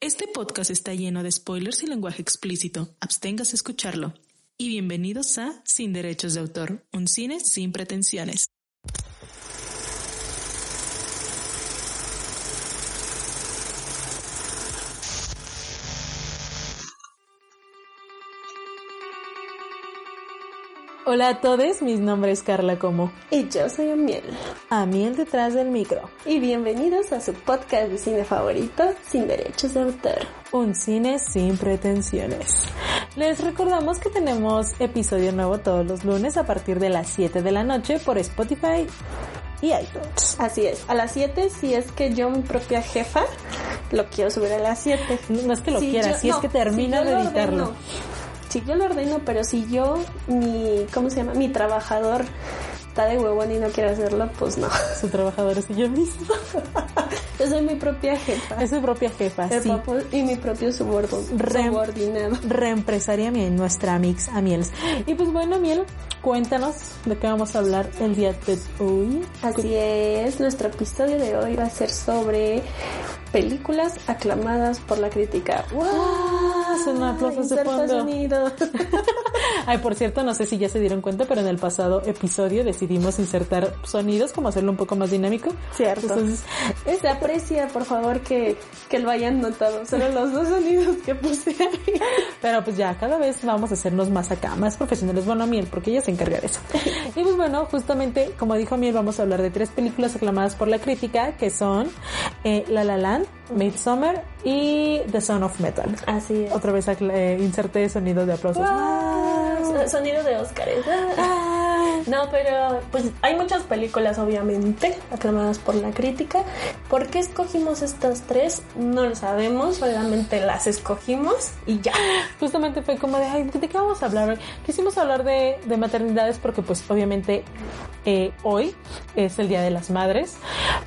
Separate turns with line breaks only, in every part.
Este podcast está lleno de spoilers y lenguaje explícito. Absténgase a escucharlo. Y bienvenidos a Sin Derechos de Autor, un cine sin pretensiones. Hola a todos, mi nombre es Carla Como.
Y yo soy Amiel.
Amiel detrás del micro.
Y bienvenidos a su podcast de cine favorito, Sin Derechos de Autor.
Un cine sin pretensiones. Les recordamos que tenemos episodio nuevo todos los lunes a partir de las 7 de la noche por Spotify y iTunes.
Así es, a las 7 si es que yo mi propia jefa lo quiero subir a las 7.
No es que lo quiera, si es que termina de editarlo.
Sí, yo lo ordeno, pero si yo, mi, ¿cómo se llama? Mi trabajador está de huevón y no quiere hacerlo, pues no.
Su trabajador es yo mismo.
yo soy mi propia jefa.
Es su propia jefa, sí.
y mi propio subordinado.
Reempresaria Miel, nuestra mix Amiels. Y pues bueno, Miel, cuéntanos de qué vamos a hablar el día de hoy.
Así es, nuestro episodio de hoy va a ser sobre películas aclamadas por la crítica. ¡Wow!
Son aplausos de fondo. Ay, por cierto, no sé si ya se dieron cuenta, pero en el pasado episodio decidimos insertar sonidos, como hacerlo un poco más dinámico.
Cierto. Entonces, se aprecia, por favor, que, que lo hayan notado. Solo los dos sonidos que puse ahí.
Pero pues ya, cada vez vamos a hacernos más acá, más profesionales. Bueno, Miel, porque ella se encarga de eso. Y pues bueno, justamente, como dijo Miel, vamos a hablar de tres películas aclamadas por la crítica, que son eh, La La Land, Midsummer y The Son of Metal.
Así es.
Otra vez eh, inserté sonido de aplausos.
Sonido de Oscars. No, pero pues hay muchas películas obviamente aclamadas por la crítica. ¿Por qué escogimos estas tres? No lo sabemos, solamente las escogimos y ya.
Justamente fue como de, ay, ¿de qué vamos a hablar? Quisimos hablar de, de maternidades porque pues obviamente eh, hoy es el Día de las Madres,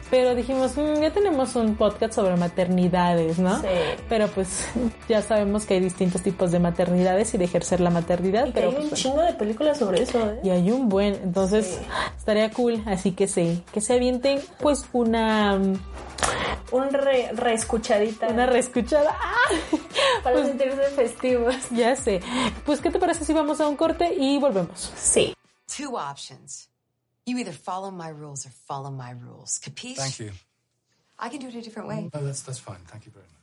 pero dijimos, mm, ya tenemos un podcast sobre maternidades, ¿no?
Sí.
Pero pues ya sabemos que hay distintos tipos de maternidades y de ejercer la maternidad.
Y
pero
hay
pues,
un chingo de películas sobre eso, ¿eh?
Y hay un buen, entonces estaría cool, así que sí, que se avienten pues una
Un re, reescuchadita.
una reescuchada. ¡Ah!
para
pues-
sentirse festivos.
Ya sé. Pues ¿qué te parece si vamos a un corte y volvemos?
Sí.
Two options. You either follow my rules or follow my rules. Capiche?
Thank you.
I can do it a different way.
No, that's that's fine. Thank you very much.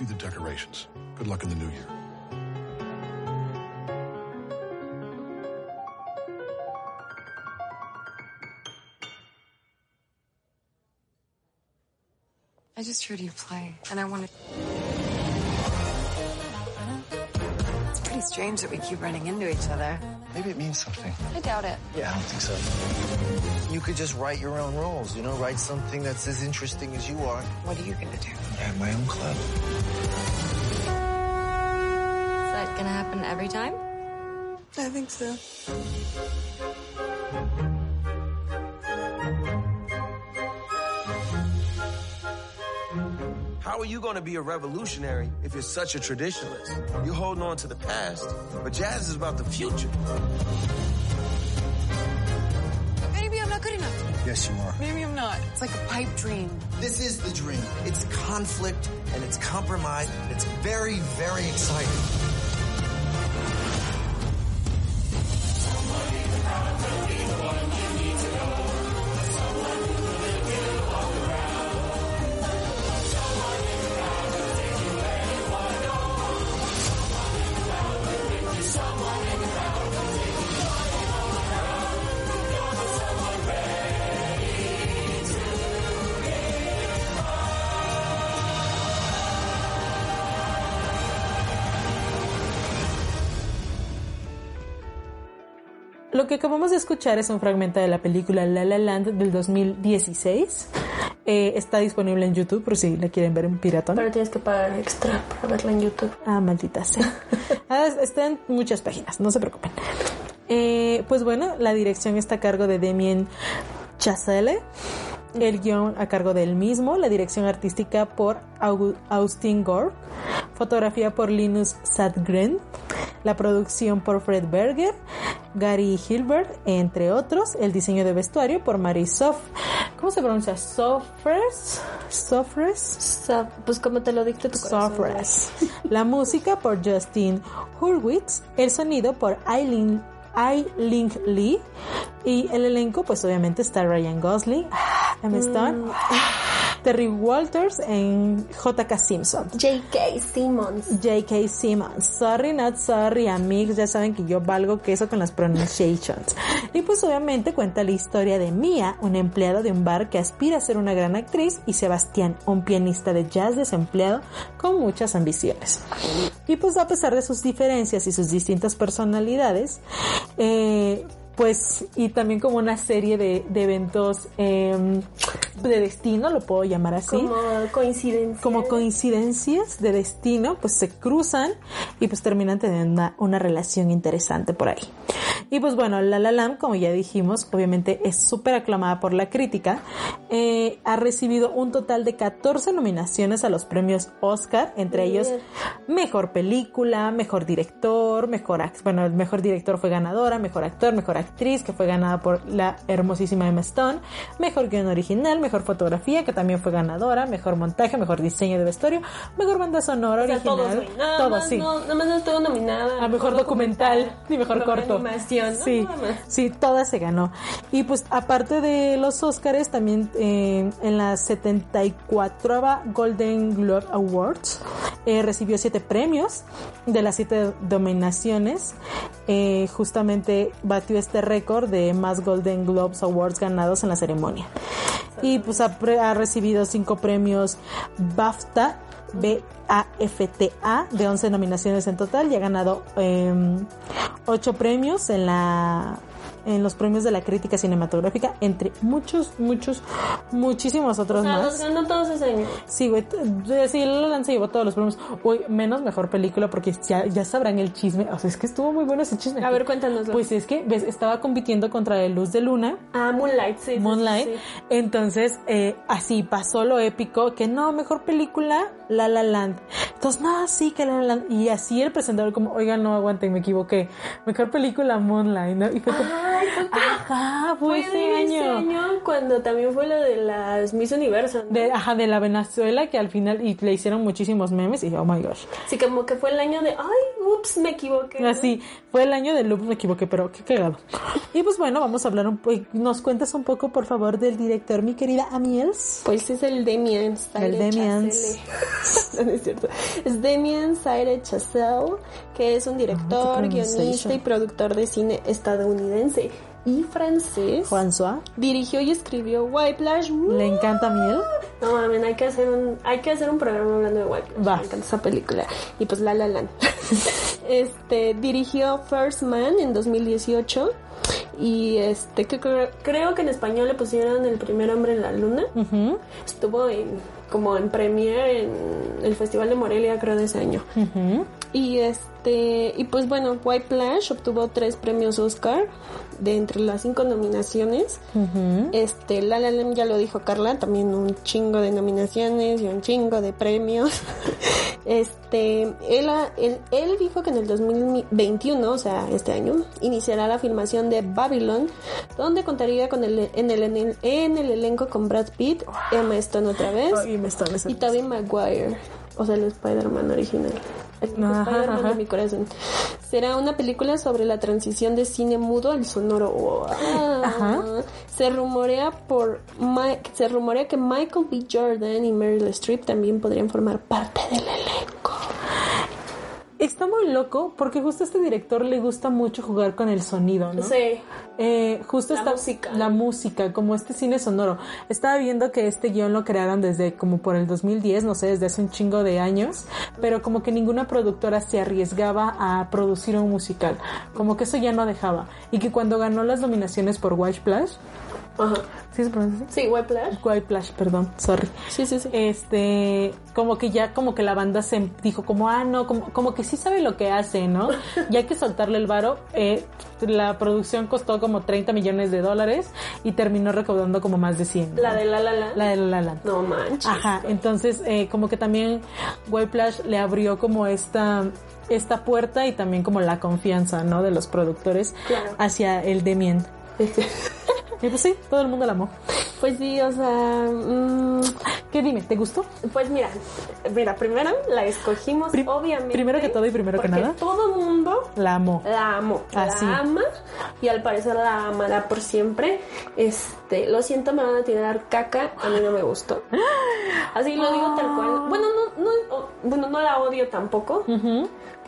See the decorations. Good luck in the new year.
I just heard you play, and I wanted. Strange that we keep running into each other.
Maybe it means something.
I doubt it.
Yeah, I don't think so. You could just write your own rules, you know, write something that's as interesting as you are.
What are you gonna do?
I have my own club.
Is that gonna happen every time?
I think so.
How are you going to be a revolutionary if you're such a traditionalist? You're holding on to the past, but jazz is about the future.
Maybe I'm not good enough.
Yes, you are.
Maybe I'm not. It's like a pipe dream.
This is the dream. It's conflict and it's compromise. It's very, very exciting.
Lo que acabamos de escuchar es un fragmento de la película La La Land del 2016. Eh, está disponible en YouTube por si la quieren ver en piratón.
Pero tienes que pagar extra para verla en YouTube.
Ah, maldita sea. Ah, está en muchas páginas, no se preocupen. Eh, pues bueno, la dirección está a cargo de Damien Chazelle. El guion a cargo del mismo, la dirección artística por Austin Gore, fotografía por Linus Sadgren, la producción por Fred Berger, Gary Hilbert, entre otros, el diseño de vestuario por Mary Sof. ¿Cómo se pronuncia? Sofres? Sofres?
Sa- Pues como te lo dicte tu corazón.
Sofres. La música por Justin Hurwitz, el sonido por Eileen, Eileen Lee y el elenco pues obviamente está Ryan Gosling, Emma Stone, Terry Walters en J.K. Simpson.
J.K. Simmons.
J.K. Simmons. Sorry, not sorry, amigos. Ya saben que yo valgo queso con las pronunciations. Y pues obviamente cuenta la historia de Mia, una empleada de un bar que aspira a ser una gran actriz, y Sebastián, un pianista de jazz desempleado con muchas ambiciones. Y pues a pesar de sus diferencias y sus distintas personalidades, eh, pues y también como una serie de, de eventos eh, de destino, lo puedo llamar así
Como coincidencia.
como coincidencias de destino, pues se cruzan y pues terminan teniendo una, una relación interesante por ahí. Y pues bueno, La La Land, como ya dijimos, obviamente es súper aclamada por la crítica. Eh, ha recibido un total de 14 nominaciones a los premios Oscar, entre ellos Mejor Película, Mejor Director, Mejor bueno, el Mejor Director fue ganadora, Mejor Actor, Mejor Actriz, que fue ganada por la hermosísima Emma Stone, Mejor Guión Original, Mejor Fotografía, que también fue ganadora, Mejor Montaje, Mejor Diseño de Vestuario, Mejor Banda Sonora
O sea,
Original.
Nada
todos,
más
sí.
No, nada más no estuvo nominada.
A mejor documental y mejor
Mejor
corto.
animación, ¿no?
Sí, sí, todas se ganó. Y pues aparte de los Oscars, también eh, en la 74 Golden Globe Awards eh, recibió siete premios de las siete dominaciones. Eh, justamente batió este récord de más Golden Globes Awards ganados en la ceremonia. Y pues ha, ha recibido cinco premios BAFTA. BAFTA de 11 nominaciones en total y ha ganado eh, 8 premios en la en los premios de la crítica cinematográfica entre muchos muchos muchísimos otros
O sea,
más
los ganó todos ese año.
Sí, güey. Sí, La La Land se llevó todos los premios. Uy, menos mejor película porque ya, ya sabrán el chisme. O sea, es que estuvo muy bueno ese chisme.
A ver, cuéntanoslo.
Pues es que ves, estaba compitiendo contra Luz de Luna.
Ah, Moonlight, sí.
Moonlight.
sí.
Entonces, eh, así pasó lo épico, que no, mejor película, La La Land. Entonces, no, sí, que La La Land. Y así el presentador como, oigan, no aguanten, me equivoqué. Mejor película, Moonlight, ¿no? Y fue como,
Ay,
ajá, fue
fue
ese
ese
año.
año cuando también fue lo de las Miss Universo. ¿no?
De, ajá, de la Venezuela, que al final, y le hicieron muchísimos memes, y oh my gosh.
Sí, como que fue el año de, ay, ups, me equivoqué.
Así, fue el año del loop, me equivoqué, pero qué cagado. Y pues bueno, vamos a hablar un poco, nos cuentas un poco, por favor, del director, mi querida Amiels.
Pues es el Demian
El Demian.
No, no es cierto. Es Demian Saire Chazelle, que es un director, guionista y productor de cine estadounidense y francés.
François,
Dirigió y escribió Whiplash.
¿le encanta Miel?
No mames, hay que hacer un, hay que hacer un programa hablando de Whiplash.
Va.
Me encanta esa película. Y pues La La Land. este, dirigió First Man en 2018. Y este, que creo, creo que en español le pusieron El primer hombre en la luna. Estuvo en, como en premiere en el Festival de Morelia, creo, de ese año.
ujú.
Y este, y pues bueno, White Plash obtuvo tres premios Oscar de entre las cinco nominaciones. Este, La La Land ya lo dijo Carla, también un chingo de nominaciones y un chingo de premios. este, él, él, él dijo que en el 2021, o sea, este año, iniciará la filmación de Babylon, donde contaría con el, en, el, en, el, en el elenco con Brad Pitt, Emma Stone otra vez
está
y Tobey Maguire, o sea, el Spider-Man original. Spider-Man de mi corazón. Será una película sobre la transición de cine mudo al sonoro. Ah.
Ajá.
Se rumorea por se rumorea que Michael B. Jordan y Meryl Streep también podrían formar parte del elenco.
Está muy loco porque justo a este director le gusta mucho jugar con el sonido, ¿no?
Sí.
Eh, justo
La
esta
música.
la música, como este cine sonoro. Estaba viendo que este guion lo crearon desde como por el 2010, no sé, desde hace un chingo de años, pero como que ninguna productora se arriesgaba a producir un musical, como que eso ya no dejaba. Y que cuando ganó las nominaciones por White Plash,
Ajá.
¿sí se pronuncia así?
Sí.
White Plash, perdón, sorry.
Sí, sí, sí.
Este, como que ya como que la banda se dijo como, ah, no, como, como que sí sabe lo que hace, ¿no? Y hay que soltarle el varo. Eh, la producción costó como 30 millones de dólares y terminó recaudando como más de 100. ¿no?
La de La La La.
La de La La Land.
No manches.
Ajá, entonces eh, como que también Whiplash le abrió como esta esta puerta y también como la confianza, ¿no? De los productores
Claro.
hacia el Damien. Y pues sí, todo el mundo la amó.
Pues sí, o sea, mm,
¿Qué dime? ¿Te gustó?
pues mira, mira, primero la escogimos,
Prim-
obviamente.
primero que todo y primero que nada.
todo el mundo
La amó.
la
Así.
la ama y al parecer la amará por siempre. Este, lo siento, me van a tirar caca, a mí no me gustó. Así lo digo tal cual. Bueno, no, no, bueno, no la odio tampoco,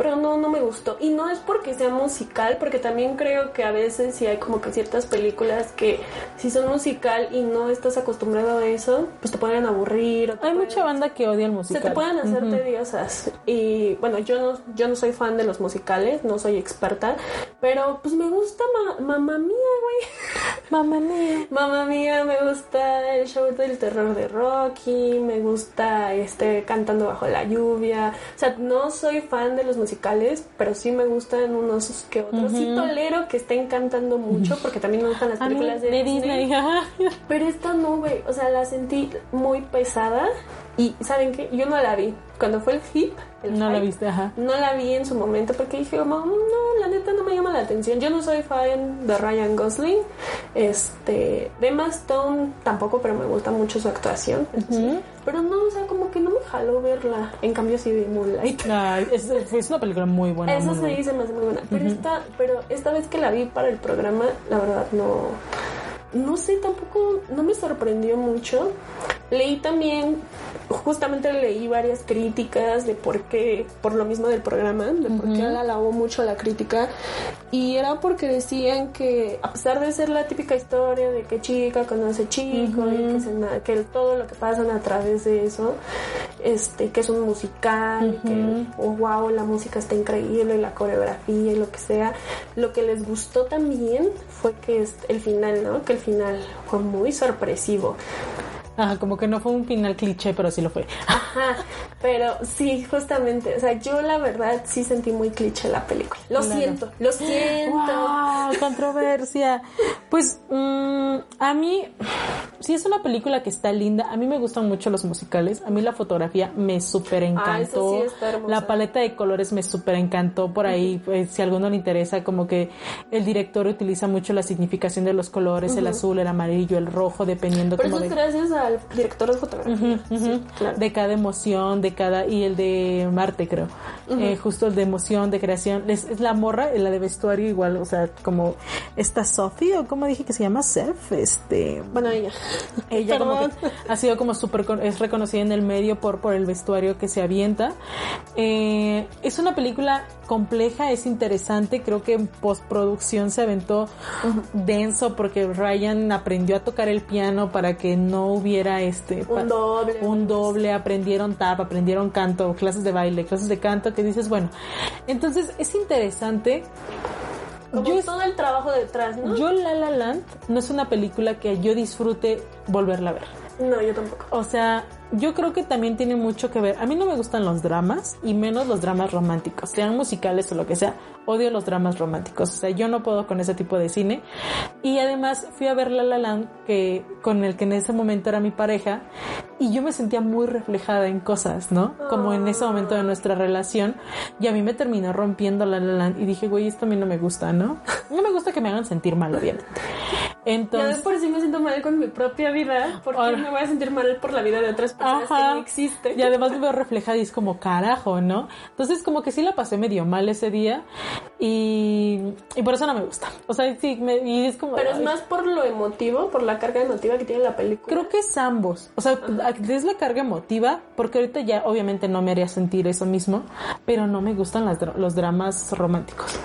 pero no, no me gustó. Y no es porque sea musical, porque también creo que a veces sí hay como que ciertas películas que si son musical y no estás acostumbrado a eso, pues te pueden aburrir.
Hay mucha banda que odia el
se
musical.
te pueden hacer tediosas. Y bueno, yo no, yo no soy fan de los musicales, no soy experta, pero pues me gusta ma- Mamma Mía, güey.
Mamá mía.
Mamma Mía, me gusta el show del terror de Rocky, me gusta este Cantando bajo la lluvia. O sea, no soy fan de los musicales, pero sí me gustan unos que otros. Sí tolero que estén cantando mucho, porque también me gustan las películas de,
de Disney.
pero esta no, güey. O sea, la sentí muy pesada. Y, ¿saben qué? Yo no la vi. Cuando fue el hip, el
No la viste, ajá.
No la vi en su momento porque dije, como, "Mm, no, la neta no me llama la atención. Yo no soy fan de Ryan Gosling. Este, de Emma Stone tampoco, pero me gusta mucho su actuación. Pero no, o sea, como que no me jaló verla. En cambio, sí vi Moonlight.
Ay, es, es una película muy buena.
Esa sí se me hace muy buena. Pero, esta, pero esta vez que la vi para el programa, la verdad no. No sé, tampoco. No me sorprendió mucho. Leí también. Justamente leí varias críticas de por qué. Por lo mismo del programa. De por qué la alabó mucho la crítica. Y era porque decían que, a pesar de ser la típica historia de que chica conoce chico y que, que todo lo que pasan a través de eso, este, que es un musical, que, oh, wow, la música está increíble, la coreografía y lo que sea. Lo que les gustó también fue que es el final, ¿no? Que el final fue muy sorpresivo.
Ajá, como que no fue un final cliché, pero sí lo fue.
Ajá, pero sí, justamente, o sea, yo la verdad sí sentí muy cliché la película. Lo
Claro.
siento, lo siento.
¡Wow! Controversia. Pues mm, a mí, sí es una película que está linda. A mí me gustan mucho los musicales. A mí la fotografía me súper
Ah,
encantó.
eso sí
la paleta de colores me súper encantó. Por ahí, pues, si a alguno le interesa, como que el director utiliza mucho la significación de los colores, el azul, el amarillo, el rojo, dependiendo
Pero
como
eso es
de...
gracias al director de fotografía. Sí, claro.
de cada emoción, de cada y el de Marte creo, Eh, justo el de emoción, de creación, es, es la morra, la de vestuario igual, o sea, como esta Sophie o como dije que se llama Seth, este,
Bueno, ella.
ella como que ha sido como súper es reconocida en el medio por por el vestuario que se avienta. Eh, es una película compleja, es interesante, creo que en postproducción se aventó denso porque Ryan aprendió a tocar el piano para que no hubiera este
Un doble.
un doble, aprendieron tap, aprendieron canto, clases de baile, clases de canto, que dices, bueno, entonces es interesante.
Como
Yo,
todo el trabajo detrás, ¿no?
yo La La Land no es una película que yo disfrute volverla a ver.
No, yo tampoco.
O sea, yo creo que también tiene mucho que ver. A mí no me gustan los dramas y menos los dramas románticos, sean musicales o lo que sea. Odio los dramas románticos. O sea, yo no puedo con ese tipo de cine. Y además fui a ver La La Land que con el que en ese momento era mi pareja y yo me sentía muy reflejada en cosas, ¿no? Como en ese momento de nuestra relación y a mí me terminó rompiendo La La Land y dije, güey, esto a mí no me gusta, ¿no? No me gusta que me hagan sentir mal, obviamente. Entonces,
por si me siento mal con mi propia vida, porque
Ahora-
me voy a sentir mal por la vida de otras personas que no existen.
Y además me veo reflejada y es como carajo, ¿no? Entonces como que sí la pasé medio mal ese día y, y por eso no me gusta. O sea, sí, me, y es como...
Pero es
ay,
más por lo emotivo, por la carga emotiva que tiene la película.
Creo que es ambos. O sea, es la carga emotiva, porque ahorita ya obviamente no me haría sentir eso mismo, pero no me gustan las los dramas románticos.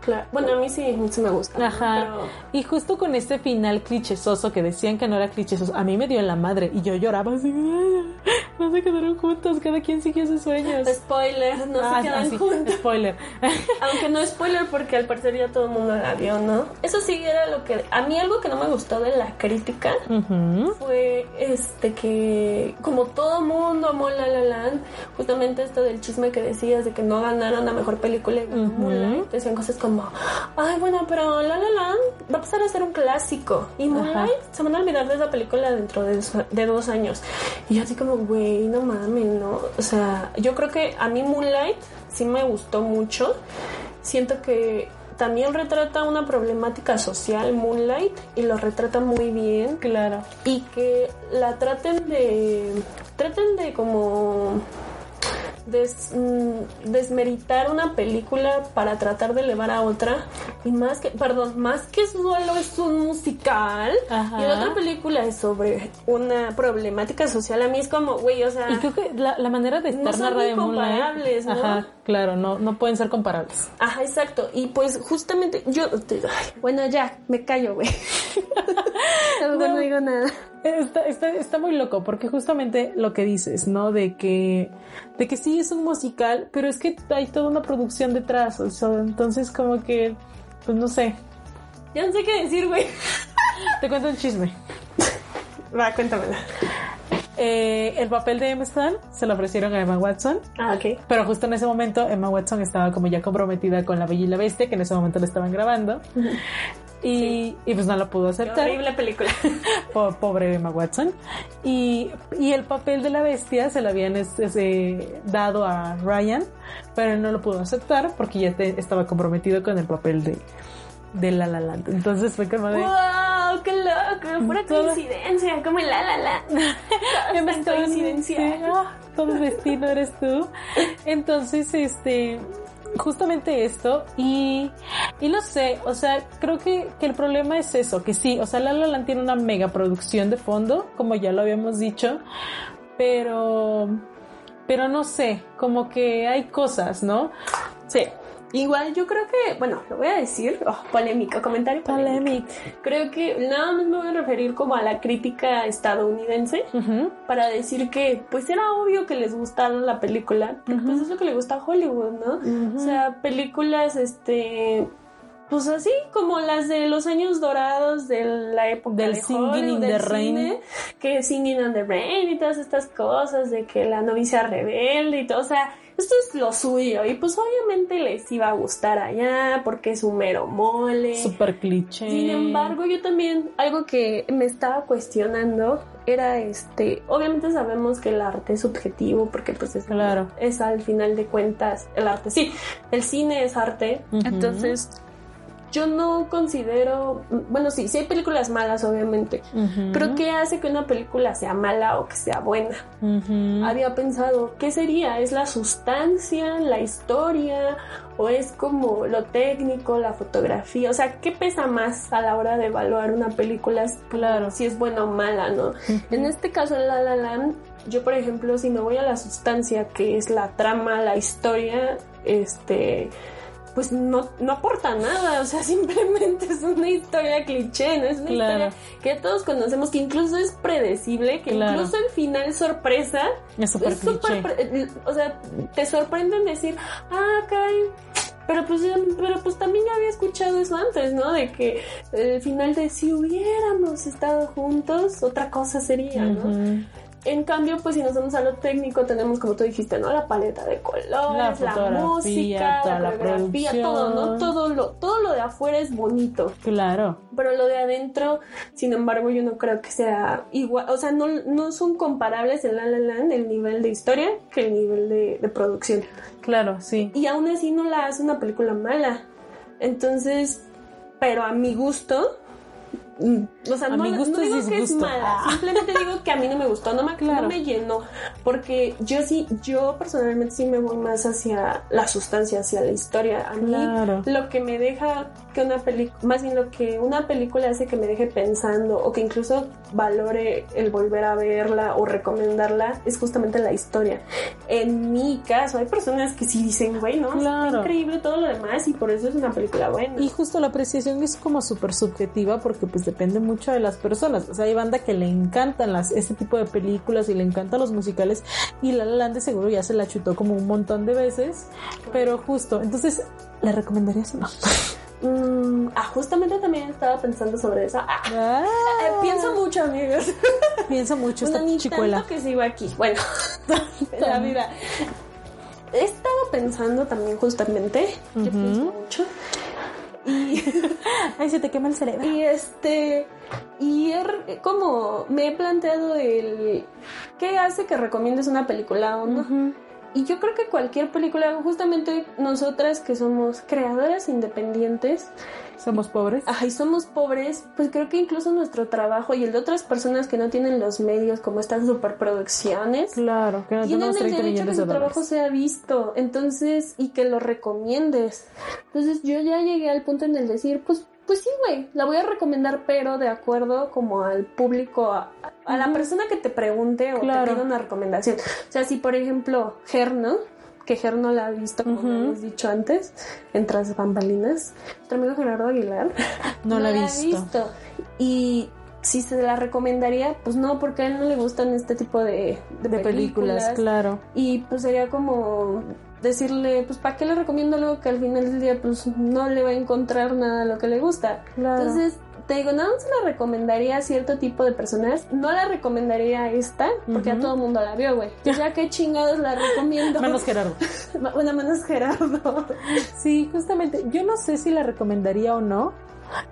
Claro. Bueno, a mí sí, sí me gusta.
Ajá.
Pero-
Y justo con este final clichesoso que decían que no era clichesoso, a mí me dio en la madre y yo lloraba así, "Ay, no se quedaron juntos, cada quien siguió sus sueños.
Spoiler, no
Ah,
se quedan
ah, sí,
juntos.
Spoiler.
Aunque no spoiler porque al parecer ya todo el mundo la vio, ¿no? Eso sí era lo que... A mí algo que no me gustó de la crítica fue este que como todo mundo amó La La Land, justamente esto del chisme que decías de que no ganaron la mejor película y. Moonlight, decían cosas como, ay bueno, pero La La Land va a pasar a ser un clásico y Moonlight se van a olvidar de esa película dentro de, de dos años. Y yo así como, güey, no mames, ¿no? O sea, yo creo que a mí Moonlight sí me gustó mucho. Siento que también retrata una problemática social Moonlight y lo retrata muy bien
Claro.
y que la traten de traten de como des- mm, desmeritar una película para tratar de elevar a otra y más que perdón más que solo es un musical
Ajá.
y la otra película es sobre una problemática social a mí es como güey o sea
Y creo que la, la manera de
No
estar
son
narrada
ni
en Moonlight,
comparables, ¿no?
Ajá, claro, no, no pueden ser comparables.
Ajá, exacto. Y pues justamente yo... ay, bueno, ya, me callo, güey. no, no digo nada.
Está, está, está muy loco porque justamente lo que dices, ¿no? De que, de que sí es un musical, pero es que hay toda una producción detrás, o sea, entonces como que, pues no sé,
Ya no sé qué decir, güey.
te cuento un chisme.
Va, cuéntamela.
Eh, el papel de Emma Stone se lo ofrecieron a Emma Watson,
Ah, ok.
pero justo en ese momento Emma Watson estaba como ya comprometida con La Bella y la Bestia, que en ese momento la estaban grabando, y, y pues no la pudo
Qué
aceptar.
horrible película.
Po- pobre Emma Watson. Y, y el papel de la bestia se lo habían es- es, eh, dado a Ryan, pero no lo pudo aceptar porque ya te- estaba comprometido con el papel de, de La La Land. Entonces fue como de...
¡Wow! ¡Qué loco! Pura
Todo-
coincidencia, como el la la la.
Emma
Tan
Stone,
coincidencia.
sí, ah, todo el destino eres tú. Entonces, este, justamente esto y, y no sé, o sea, creo que, que el problema es eso, que sí, o sea, La La tiene una mega producción de fondo, como ya lo habíamos dicho, pero, pero no sé, como que hay cosas, ¿no?
Sí. Igual yo creo que, bueno, lo voy a decir, oh, polémico, comentario polémico. Creo que nada más me voy a referir como a la crítica estadounidense para decir que pues era obvio que les gustara la película, porque pues es lo que le gusta a Hollywood, ¿no? O sea, películas este pues así como las de los años dorados de la época
Del
de
Singing
Hollywood,
in
del
the Rain.
cine, que Singing in the Rain y todas estas cosas de que la novicia rebelde y todo, o sea, esto es lo suyo y pues obviamente les iba a gustar allá porque es un mero mole.
Super cliché.
Sin embargo, yo también, algo que me estaba cuestionando era este, obviamente sabemos que el arte es subjetivo porque pues es,
Claro.
es al final de cuentas el arte. Sí, el cine es arte, entonces yo no considero, bueno, sí, sí hay películas malas obviamente, pero ¿qué hace que una película sea mala o que sea buena? Había pensado, ¿qué sería? ¿Es la sustancia, la historia o es como lo técnico, la fotografía? O sea, ¿qué pesa más a la hora de evaluar una película?
Claro.
Si es buena o mala, ¿no? En este caso, en La La Land, yo por ejemplo, si me voy a la sustancia, que es la trama, la historia, este pues no, no aporta nada, o sea, simplemente es una historia cliché, ¿no? Es una
Claro.
historia que todos conocemos, que incluso es predecible, que
Claro.
incluso el final sorpresa
Es súper
o sea, te sorprende en decir, ah, caray, pero pues, ya- pero pues también ya había escuchado eso antes, ¿no? De que el final de si hubiéramos estado juntos, otra cosa sería, ¿no? En cambio, pues si nos vamos a lo técnico, tenemos, como tú dijiste, ¿no? La paleta de colores, la, música,
toda
la
la
coreografía, todo, ¿no? Todo lo, todo lo de afuera es bonito.
Claro.
Pero lo de adentro, sin embargo, yo no creo que sea igual. O sea, no, no son comparables en La La Land el nivel de historia que el nivel de, de producción.
Claro, sí.
Y aún así no la hace una película mala. Entonces, pero a mi gusto, o sea,
A
no,
mi
no
gusto
digo
es
que es mala,
Ah.
simplemente digo que a mí no me gustó, no me,
Claro.
no me llenó, porque yo sí, yo personalmente sí me voy más hacia la sustancia, hacia la historia. A mí
Claro.
lo que me deja que una película, más bien lo que una película hace que me deje pensando o que incluso valore el volver a verla o recomendarla es justamente la historia. En mi caso, hay personas que sí dicen, güey, no,
Claro.
está increíble todo lo demás y por eso es una película buena.
Y justo la apreciación es como súper subjetiva porque pues depende mucho de las personas. O sea, hay banda que le encantan las, este tipo de películas y le encantan los musicales y La La Land de seguro ya se la chutó como un montón de veces. Pero justo, entonces, ¿la recomendarías o no?
Mm, ah, justamente también estaba pensando sobre eso. Ah,
Ah,
eh, pienso mucho, amigos.
piensa mucho esta
Bueno, ni
chicuela.
tanto que sigo aquí. Bueno, la vida. He estado pensando también justamente. Yo
Ujú.
pienso mucho. Y,
Ay, se te quema el cerebro.
y este. Y he re- como me he planteado el. ¿Qué hace que recomiendes una película o no? Y yo creo que cualquier película, justamente nosotras que somos creadoras independientes,
Somos pobres.
Ajá, y somos pobres, pues creo que incluso nuestro trabajo y el de otras personas que no tienen los medios como estas superproducciones,
Claro, que no
tienen el
30
derecho a que su
de
trabajo sea visto, entonces, y que lo recomiendes. Entonces yo ya llegué al punto en el decir, pues, pues sí, güey, la voy a recomendar, pero de acuerdo como al público, a, a la persona que te pregunte o
Claro.
te pida una recomendación. O sea, si por ejemplo, Ger, ¿no? Que Ger no la ha visto, como hemos dicho antes, en Tras Bambalinas. Nuestro amigo Gerardo Aguilar.
No, la he visto.
Y si se la recomendaría, pues no, porque a él no le gustan este tipo de, de
De películas, claro.
Y pues sería como decirle, pues ¿para qué le recomiendo algo que al final del día pues no le va a encontrar nada a lo que le gusta?
Claro.
Entonces, te digo, nada más se la recomendaría a cierto tipo de personas. No la recomendaría a esta, porque a todo el mundo la vio, güey. Sea, qué chingados la recomiendo.
Menos Gerardo.
Bueno, menos Gerardo.
Sí, justamente. Yo no sé si la recomendaría o no.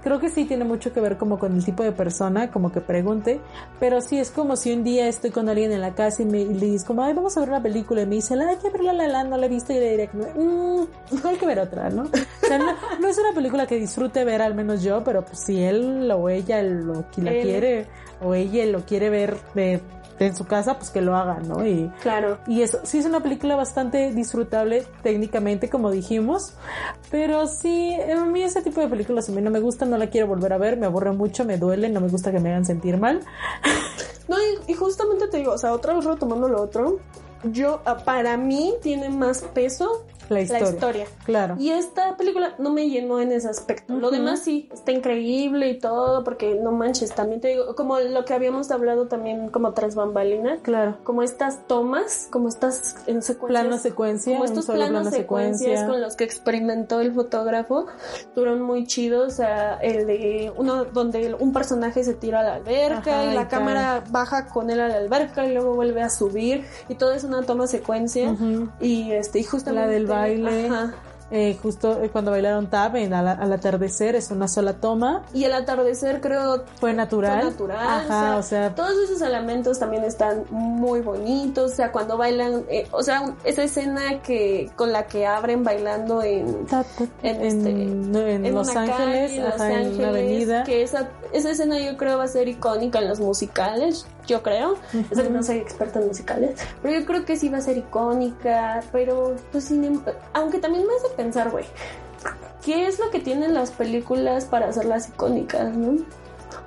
Creo que sí tiene mucho que ver como con el tipo de persona, como que pregunte, pero sí es como si un día estoy con alguien en la casa y me y le dices como, ay, vamos a ver una película y me dice, ay, que ver la la no la he visto y le que mmm, hay que ver otra, ¿no? O sea, no, no es una película que disfrute ver al menos yo, pero pues si él o ella lo, la
Él.
quiere o ella lo quiere ver de, en su casa, pues que lo haga, ¿no? Y,
Claro.
y eso, sí es una película bastante disfrutable técnicamente, como dijimos, pero sí, a mí ese tipo de películas a mí no me gustan, no la quiero volver a ver, me aburre mucho, me duele, no me gusta que me hagan sentir mal.
No, y, y justamente te digo, o sea, otra vez retomando lo otro, yo, ah, para mí tiene más peso
La historia.
la historia.
Claro.
Y esta película no me llenó en ese aspecto. Lo demás sí, está increíble y todo, porque no manches, también te digo, como lo que habíamos hablado también como tras bambalinas,
Claro.
como estas tomas, como estas en secuencias.
Plano secuencia,
como estos planos
plano
secuencias
secuencia.
con los que experimentó el fotógrafo, fueron muy chidos. O sea, el de uno donde un personaje se tira a la alberca
Ajá,
y la
y
cámara baja con él a la alberca y luego vuelve a subir y todo es una toma secuencia y este y justamente
La del baile.
Ajá.
Eh, justo eh, cuando bailaron tap en al, al atardecer es una sola toma,
Y el atardecer creo
fue natural.
fue natural.
Ajá, o sea,
todos esos elementos también están muy bonitos. O sea, cuando bailan, eh, o sea, esa escena que con la que abren bailando en, en, este,
en
en
Los Ángeles,
calle, en Los
ajá, en una
Ángeles,
avenida.
Que esa, esa escena yo creo va a ser icónica en los musicales, yo creo. Eso que no soy experta en musicales, pero yo creo que sí va a ser icónica, pero pues sin em- aunque también me hace pensar, güey, ¿qué es lo que tienen las películas para hacerlas icónicas, no?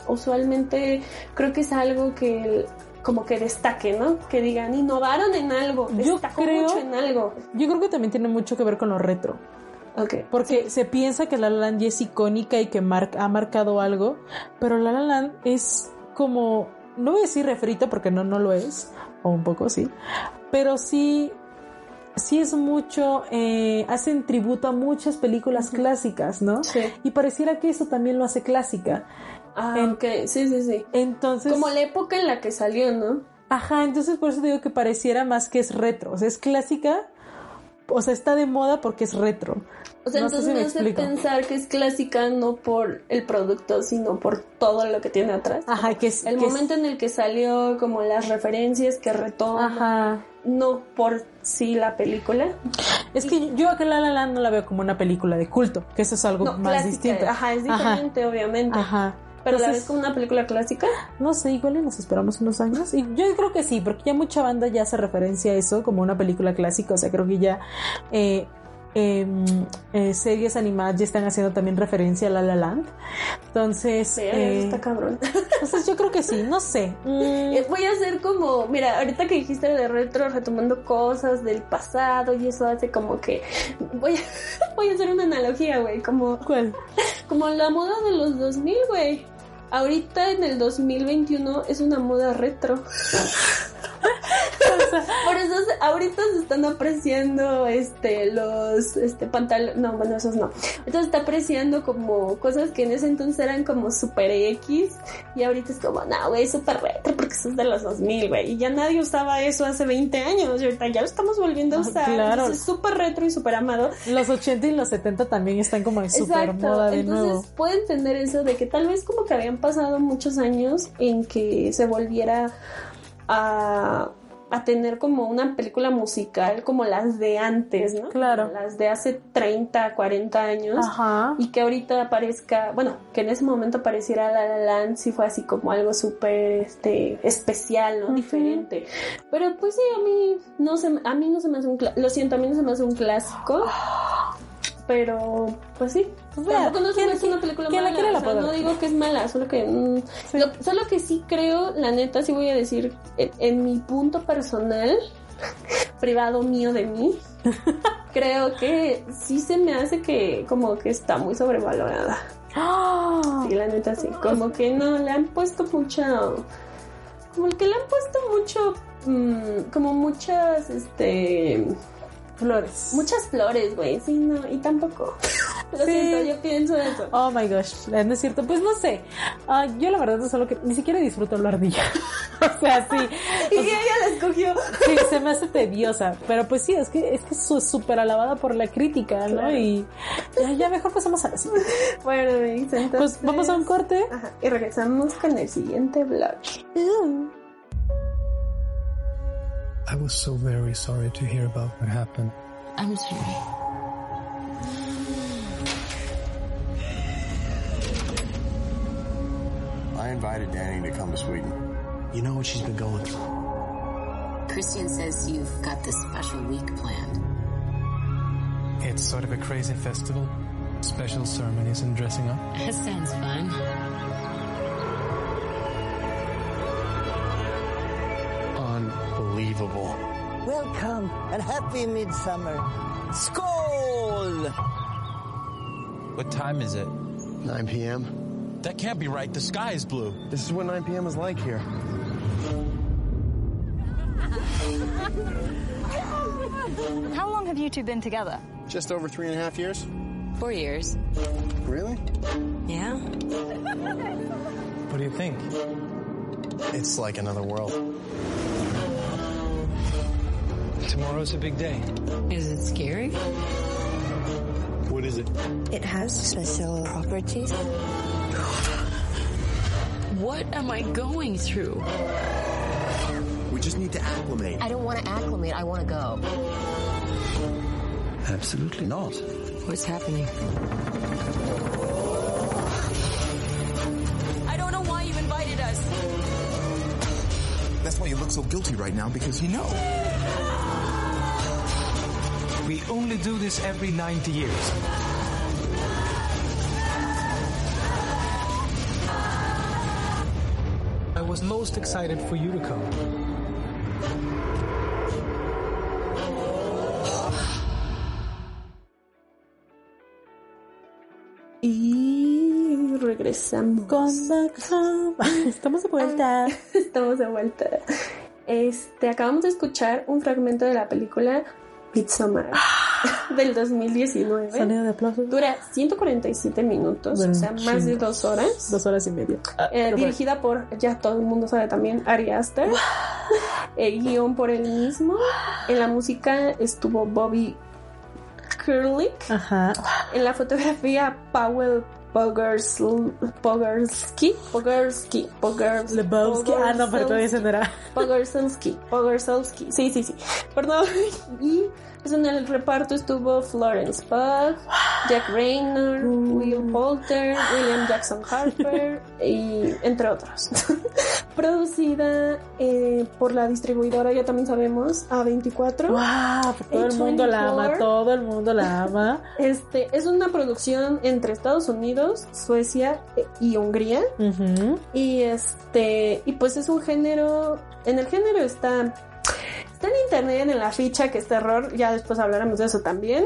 Usualmente creo que es algo que como que destaque, ¿no? Que digan, innovaron en algo,
Yo
destacó
creo-
mucho en algo.
Yo creo que también tiene mucho que ver con lo retro. Porque se piensa que La La Land ya es icónica y que mar- ha marcado algo, pero La La Land es como, no voy a decir refrito porque no, no lo es, o un poco sí, pero sí, sí es mucho, eh, hacen tributo a muchas películas clásicas, ¿no?
Sí.
Y pareciera que eso también lo hace clásica.
Ah,
En-
ok, sí, sí, sí.
Entonces...
Como la época en la que salió, ¿no?
Ajá, entonces por eso digo que pareciera más que es retro, o sea, es clásica, o sea, está de moda porque es retro.
O sea,
No
entonces
me
hace pensar que es clásica no por el producto, sino por todo lo que tiene atrás.
Ajá, que es...
El
que es-
momento en el que salió, como las referencias que retoma,
Ajá.
no por sí la película.
Es que yo a La La Land no la veo como una película de culto, que eso es algo
No,
más
clásica.
distinto.
Ajá, es diferente, obviamente.
Ajá.
Pero la
Entonces-
ves como una película clásica.
No sé, igual y nos esperamos unos años. Y yo creo que sí, porque ya mucha banda ya hace referencia a eso como una película clásica. O sea, creo que ya eh, em, eh, series animadas ya están haciendo también referencia a La La Land. Entonces,
Pero
eh,
está cabrón.
entonces yo creo que sí, no sé. Mm,
Voy a hacer como, mira, ahorita que dijiste de retro, retomando cosas del pasado y eso hace como que voy a, voy a hacer una analogía, güey, como,
¿Cuál?
como la moda de los 2000, güey. Ahorita en el 2021 es una moda retro. Por eso ahorita se están apreciando este los este pantalones, no, bueno, esos no. Se está apreciando como cosas que en ese entonces eran como super X y ahorita es como, no, güey, super retro porque eso es de los 2000, güey. Y ya nadie usaba eso hace 20 años y ahorita ya lo estamos volviendo a
Ah,
usar.
claro.
Entonces, Es súper retro y súper amado.
Los 80 y los 70 también están como en super
Exacto.
moda de
Entonces
nuevo.
puedo entender eso de que tal vez como que habían pasado muchos años en que se volviera a, a tener como una película musical como las de antes, ¿no?
Claro.
Como Las de hace 30, 40 años.
Ajá.
Y que ahorita aparezca, bueno, que en ese momento apareciera La La Land, sí fue así como algo súper este, especial, ¿no? Diferente. Pero pues sí, a mí no se, me- a mí no se me hace un cla- lo siento, a mí no se me hace un clásico. Pero, pues sí.
Pues
Tampoco no se
¿quién-
me hace
quién-
una película
la
mala.
quiere la
o sea,
puede
no digo que es mala, solo que. mm,
Sí.
lo- solo que sí creo, la neta, sí voy a decir, en, en mi punto personal, privado mío de mí, creo que sí se me hace que como que está muy sobrevalorada.
¡Ah!
Sí, la neta sí. Como que no, le han puesto mucha. Como que le han puesto mucho. mm, como muchas, este.
Flores.
Muchas flores, güey. Sí, no, y tampoco. Lo
Sí.
siento, yo pienso eso.
Oh my gosh, eh, no es cierto. Pues no sé. Ah, yo la verdad es solo que ni siquiera disfruto la ardilla. o sea, sí.
Y ella la escogió.
Sí, se me hace tediosa. Pero pues sí, es que es que es súper alabada por la crítica, ¿no?
Claro.
Y ya, ya mejor pasamos a la siguiente.
Bueno, entonces.
Pues vamos a un corte.
Ajá, y regresamos con el siguiente blog.
I was so very sorry to hear about what happened.
I'm sorry.
I invited Danny to come to Sweden.
You know what she's been going through.
Christian says you've got this special week planned.
It's sort of a crazy festival. Special ceremonies and dressing up.
That sounds fun.
Unbelievable.
Welcome and happy midsummer. Skål!
What time is it?
9 p.m.
That can't be right. The sky is blue.
This is what 9 p.m. is like here.
How long have you two been together?
Just over three and a half years.
Four years.
Really?
Yeah?
What do you think?
It's like another world.
Tomorrow's a big day.
Is it scary?
What is it?
It has special properties.
What am I going through?
We just need to acclimate.
I don't want to acclimate. I want to go.
Absolutely not.
What's happening? I don't know why you invited us.
That's why you look so guilty right now because you know.
We only do this every 90 years. I was most excited for you to come.
Y regresamos.
Estamos de vuelta.
Estamos de vuelta. Este, acabamos de escuchar un fragmento de la película Midsommar del 2019.
Sonido de aplausos.
Dura 147 minutos,
Bueno,
o sea, más de dos horas.
Dos horas y media.
Eh,
bueno.
dirigida por, ya todo el mundo sabe también, Ari Aster. El guion por él mismo. En la música estuvo Bobby Kurlick.
Ajá.
En la fotografía, Powell Pogers, Pogersky, Pogersky, Pogers,
Lebowski. Ah, no, pero todavía ese no era.
Pogerselsky. Sí, sí, sí. Perdón. Y pues en el reparto estuvo Florence Pugh, Jack Raynor, Will Poulter, William Jackson Harper y entre otros. Producida eh, por la distribuidora, ya también sabemos, A24.
¡Wow! Todo el mundo la ama, todo el mundo la ama.
Este es una producción entre Estados Unidos, Suecia eh, y Hungría. Y este, y pues es un género, en el género está, está en internet, en la ficha que es terror, ya después hablaremos de eso también.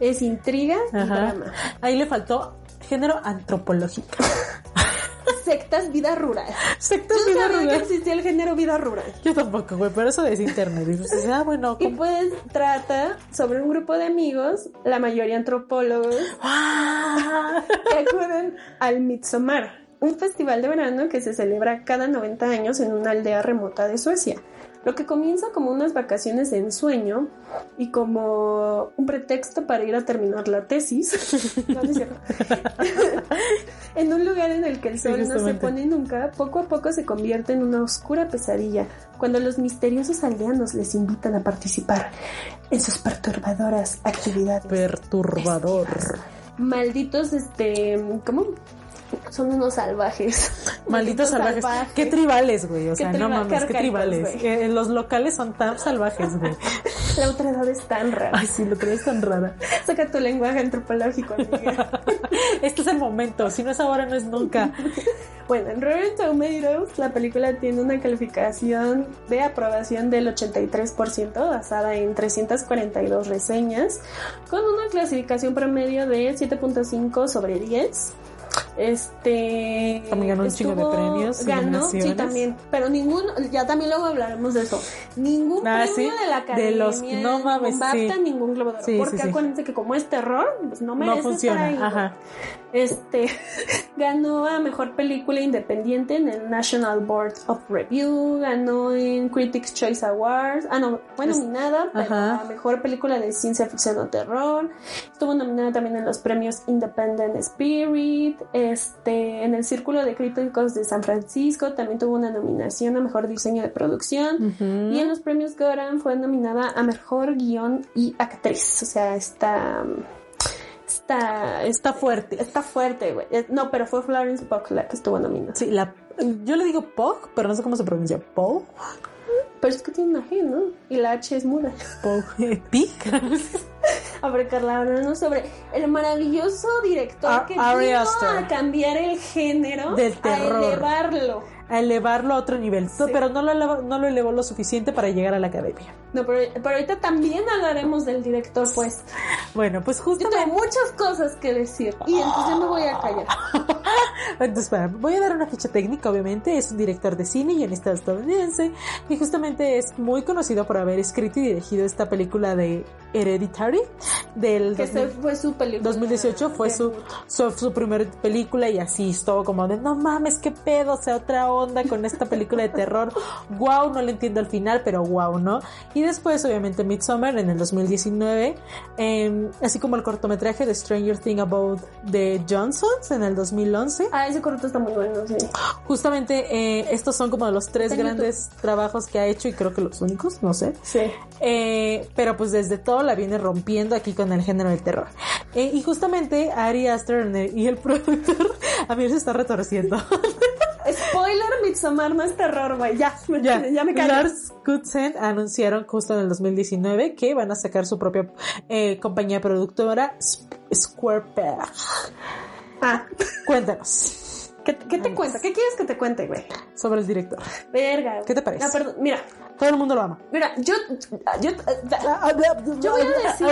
Es intriga y
Ajá.
drama.
Ahí le faltó género antropológico.
Sectas, vida rural.
Sectas,
Yo
vida
sabía
rural.
que existía el género vida rural.
Yo tampoco, güey, pero eso es internet. Y pues, ah, bueno,
Y pues trata sobre un grupo de amigos, la mayoría antropólogos, que acuden al Midsommar, un festival de verano que se celebra cada 90 años en una aldea remota de Suecia. Lo que comienza como unas vacaciones de ensueño y como un pretexto para ir a terminar la tesis. No, en un lugar en el que el sol no se pone nunca, poco a poco se convierte en una oscura pesadilla cuando los misteriosos aldeanos les invitan a participar en sus perturbadoras actividades.
Perturbador.
Malditos, este, ¿cómo? Son unos salvajes.
Malditos salvajes. Qué tribales, güey. O sea, no mames, qué tribales. los locales son tan salvajes, güey.
La otredad es tan rara.
Ay, sí, lo que es tan rara.
Saca tu lenguaje antropológico, amiga.
Este es el momento. Si no es ahora, no es nunca.
Bueno, en Rotten Tomatoes la película tiene una calificación de aprobación del 83% basada en 342 reseñas con una clasificación promedio de 7.5 sobre 10. Este
También ganó un chingo de premios
Ganó, sí, también, pero ninguno, ya también luego hablaremos de eso. Ningún
Ah,
premio
sí,
de la
de
academia,
los- no mames,
ningún BAFTA,
sí.
ningún Globo de Oro, porque acuérdense que como es terror, pues no merece
No funciona.
estar ahí.
Ajá.
Este ganó a mejor película independiente en el National Board of Review, ganó en Critics Choice Awards, ah no, fue nominada pero
ajá.
a mejor película de ciencia ficción o terror, estuvo nominada también en los premios Independent Spirit, este en el Círculo de Críticos de San Francisco también tuvo una nominación a mejor diseño de producción. Y en los premios Goran fue nominada a mejor guion y actriz, o sea, está Está,
Está fuerte.
Está fuerte, güey. No, pero fue Florence Pugh la que estuvo nominada.
Sí, la, yo le digo Pog, pero no sé cómo se pronuncia. Pog.
Pero es que tiene una G, ¿no? Y la H es muda.
Pig.
A ver, Carla, hablando sobre el maravilloso director que
Ari
vino
Aster.
a cambiar el género,
Del
a elevarlo.
A elevarlo a otro nivel. Pero no lo, eleva- no lo elevó lo suficiente para llegar a la academia.
No, pero, pero ahorita también hablaremos del director, pues.
Bueno, pues
Yo
justamente.
tengo muchas cosas que decir. Y entonces ya me voy a callar.
Entonces, espera, voy a dar una ficha técnica, obviamente. Es un director de cine y guionista estadounidense. Y justamente es muy conocido por haber escrito y dirigido esta película de Hereditary. Del
Que
2000
se fue su película.
2018 fue su, su, su primer película y así estuvo como de no mames, qué pedo, o sea, otra onda con esta película de terror. Wow, no le entiendo al final, pero wow, ¿no? Y después, obviamente, Midsommar en el 2019, eh, así como el cortometraje de Stranger Thing About the Johnsons en el 2011.
Ah, ese corto está muy bueno, sí.
Justamente eh, estos son como los tres
en
grandes trabajos que ha hecho y creo que los únicos, no sé.
Sí.
Eh, pero pues desde todo la viene rompiendo aquí con el género del terror. Eh, y justamente Ari Aster y el productor a mí se está retorciendo.
Spoiler, Midsommar no es terror, güey. Ya,
ya,
ya me callo.
Lars Goodsen anunciaron justo en el 2019 que van a sacar su propia eh, compañía productora Square.
Ah,
Cuéntanos
¿qué, qué te cuenta? ¿Qué quieres que te cuente, güey?
sobre el director.
Verga.
¿Qué te parece?
Ah, perdón, mira,
Todo el mundo lo ama.
mira, yo, yo, yo voy a decir,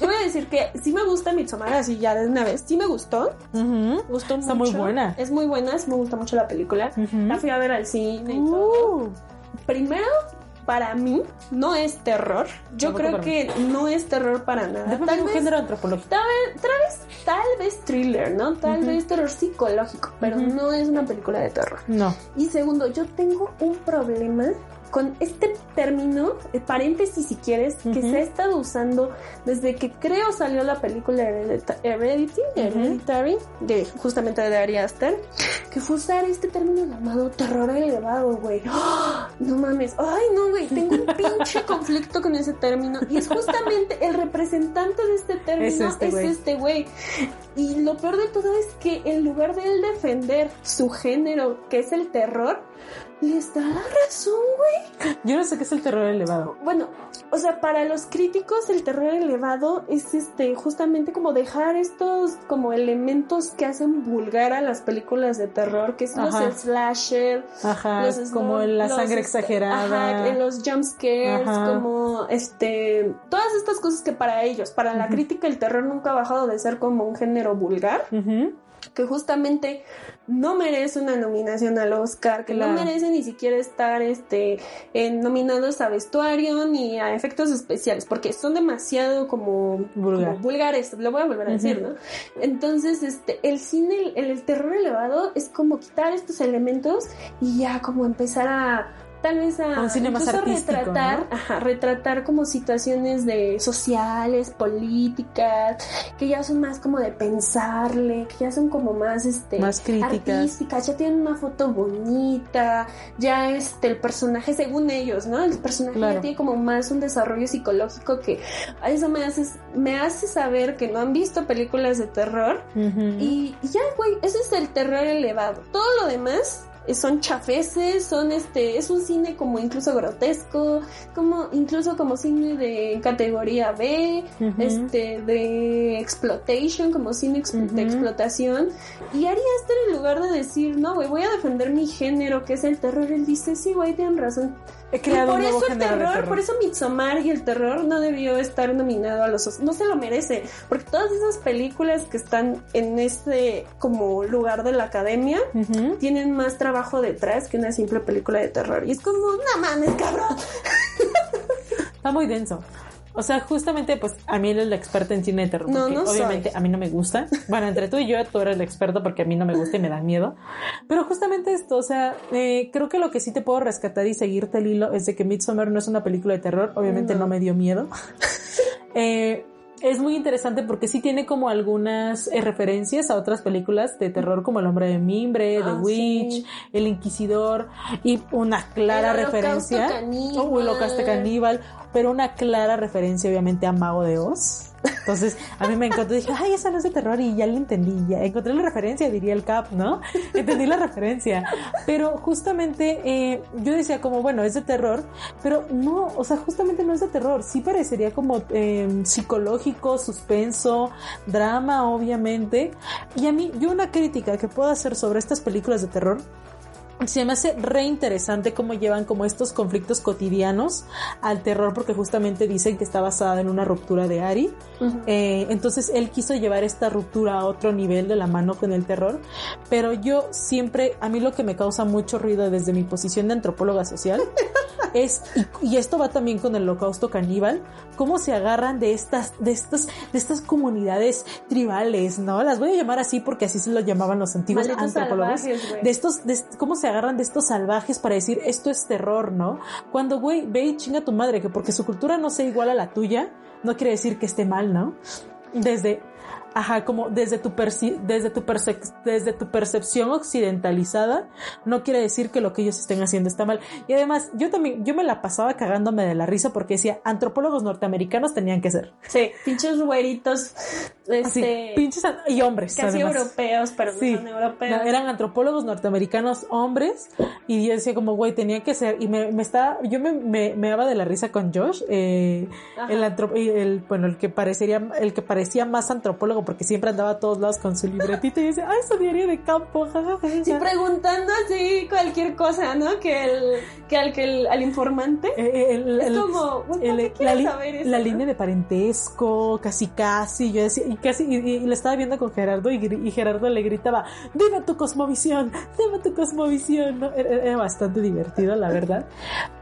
yo voy a decir que sí me gusta Midsommar, así ya de una vez, sí me gustó,
Ujú.
me gustó
Está
mucho.
muy buena.
Es muy buena, sí me gusta mucho la película. La fui a ver al cine y todo.
Uh,
Primero, para mí, no es terror. Yo creo que no es terror para nada. Tal vez
género antropológico.
Tal vez, tal vez, tal vez thriller, ¿no? Tal vez terror psicológico, pero no es una película de terror.
No.
Y segundo, yo tengo un problema con este término, eh, paréntesis si quieres, que se ha estado usando desde que creo salió la película Heredita- Heredity, Hereditary, de justamente de Ari Aster, que fue usar este término llamado terror elevado, güey. ¡Ah! No mames, ay no, güey, tengo un pinche conflicto con ese término y es justamente el representante de este término
Es este güey.
este güey. Y lo peor de todo es que en lugar de él defender su género, que es el terror, les da la razón, güey.
Yo no sé qué es el terror elevado.
Bueno, o sea, para los críticos el terror elevado es este justamente como dejar estos como elementos que hacen vulgar a las películas de terror, que son
Ajá.
los slasher,
Ajá,
los
como la sangre
este,
exagerada.
ajá, los jump scares,
Ajá.
como este todas estas cosas que para ellos, para la crítica el terror nunca ha bajado de ser como un género vulgar. Que justamente no merece una nominación al Oscar, que
Claro.
no merece ni siquiera estar este en nominados a vestuario ni a efectos especiales, porque son demasiado como,
Vulgar.
como vulgares, lo voy a volver a decir. ¿no? Entonces, este, el cine, el, el terror elevado es como quitar estos elementos y ya como empezar a tal vez a
Un cine más
incluso
artístico,
retratar,
¿no?
ajá, retratar como situaciones de sociales, políticas, que ya son más como de pensarle, que ya son como más este
Más críticas.
artísticas, ya tienen una foto bonita, ya este el personaje según ellos, ¿no? El personaje
Claro.
ya tiene como más un desarrollo psicológico que a eso me hace me hace saber que no han visto películas de terror y, y ya, güey, ese es el terror elevado. Todo lo demás son chafeces, son este, es un cine como incluso grotesco, como incluso como cine de categoría B, este, de exploitation, como cine ex- de explotación. Y Ari Aster en lugar de decir, no, güey, voy a defender mi género, que es el terror, él dice, sí, güey, tienen razón.
He creado
y por
un
eso el terror,
terror.
por eso Midsommar y el terror no debió estar nominado a los. No se lo merece, porque todas esas películas que están en este como lugar de la academia tienen más trabajo detrás que una simple película de terror. Y es como, no mames, cabrón.
Está muy denso. O sea, justamente, pues a mí él es la experta en cine de terror.
No, soy.
obviamente a mí no me gusta. Bueno, entre tú y yo, tú eres la experta porque a mí no me gusta y me da miedo. Pero justamente esto, o sea, eh, creo que lo que sí te puedo rescatar y seguirte el hilo es de que Midsommar no es una película de terror. Obviamente no,
No.
me dio miedo. Eh, es muy interesante porque sí tiene como algunas eh, referencias a otras películas de terror como El hombre de mimbre, The
Ah,
Witch,
sí.
El Inquisidor y una clara
El
referencia.
Caníbal.
Oh, el Holocausto Caníbal, pero una clara referencia obviamente a Mago de Oz. Entonces, a mí me encantó, dije, ay, esa no es de terror y ya la entendí, ya encontré la referencia, diría el Cap, ¿no? Entendí la referencia. Pero justamente eh, yo decía como, bueno, es de terror, pero no, o sea, justamente no es de terror, sí parecería como eh, psicológico, suspenso, drama, obviamente. Y a mí, yo una crítica que puedo hacer sobre estas películas de terror se me hace re interesante cómo llevan como estos conflictos cotidianos al terror porque justamente dicen que está basada en una ruptura de Ari. Eh, entonces él quiso llevar esta ruptura a otro nivel de la mano con el terror. Pero yo siempre, a mí lo que me causa mucho ruido desde mi posición de antropóloga social es, y, y esto va también con el holocausto caníbal, cómo se agarran de estas, de estas, de estas comunidades tribales, ¿no? Las voy a llamar así porque así se lo llamaban los antiguos
Malditos
antropólogos.
salvajes,
de estos, de cómo se agarran de estos salvajes para decir esto es terror, ¿no? Cuando, güey, ve y chinga a tu madre, que porque su cultura no sea igual a la tuya, no quiere decir que esté mal, ¿no? Desde, ajá, como desde tu, desde tu, desde tu percepción occidentalizada, no quiere decir que lo que ellos estén haciendo está mal. Y además, yo también, yo me la pasaba cagándome de la risa porque decía, antropólogos norteamericanos tenían que ser.
Sí, pinches güeritos,
Así,
este,
pinches an- y hombres.
casi
además.
europeos, pero
Sí.
no son europeos.
No, eran antropólogos norteamericanos hombres y yo decía como, güey, tenía que ser, y me, me estaba, yo me, me, me daba de la risa con Josh, eh, el, el, bueno, el que parecería, el que parecía más antropólogo porque siempre andaba a todos lados con su libretita y decía, ay, su diario de campo.
Sí, preguntando así cualquier cosa, ¿no? Que el, que al que el, al informante.
Eh, el-
es como, güey,
el-
¿por qué
la, li-
saber eso?
la
no?
línea de parentesco, casi casi, yo decía, y casi, y, y la estaba viendo con Gerardo y, y Gerardo le gritaba, dime tu cosmovisión, dime tu cosmovisión, ¿no? Era, era bastante divertido, la verdad.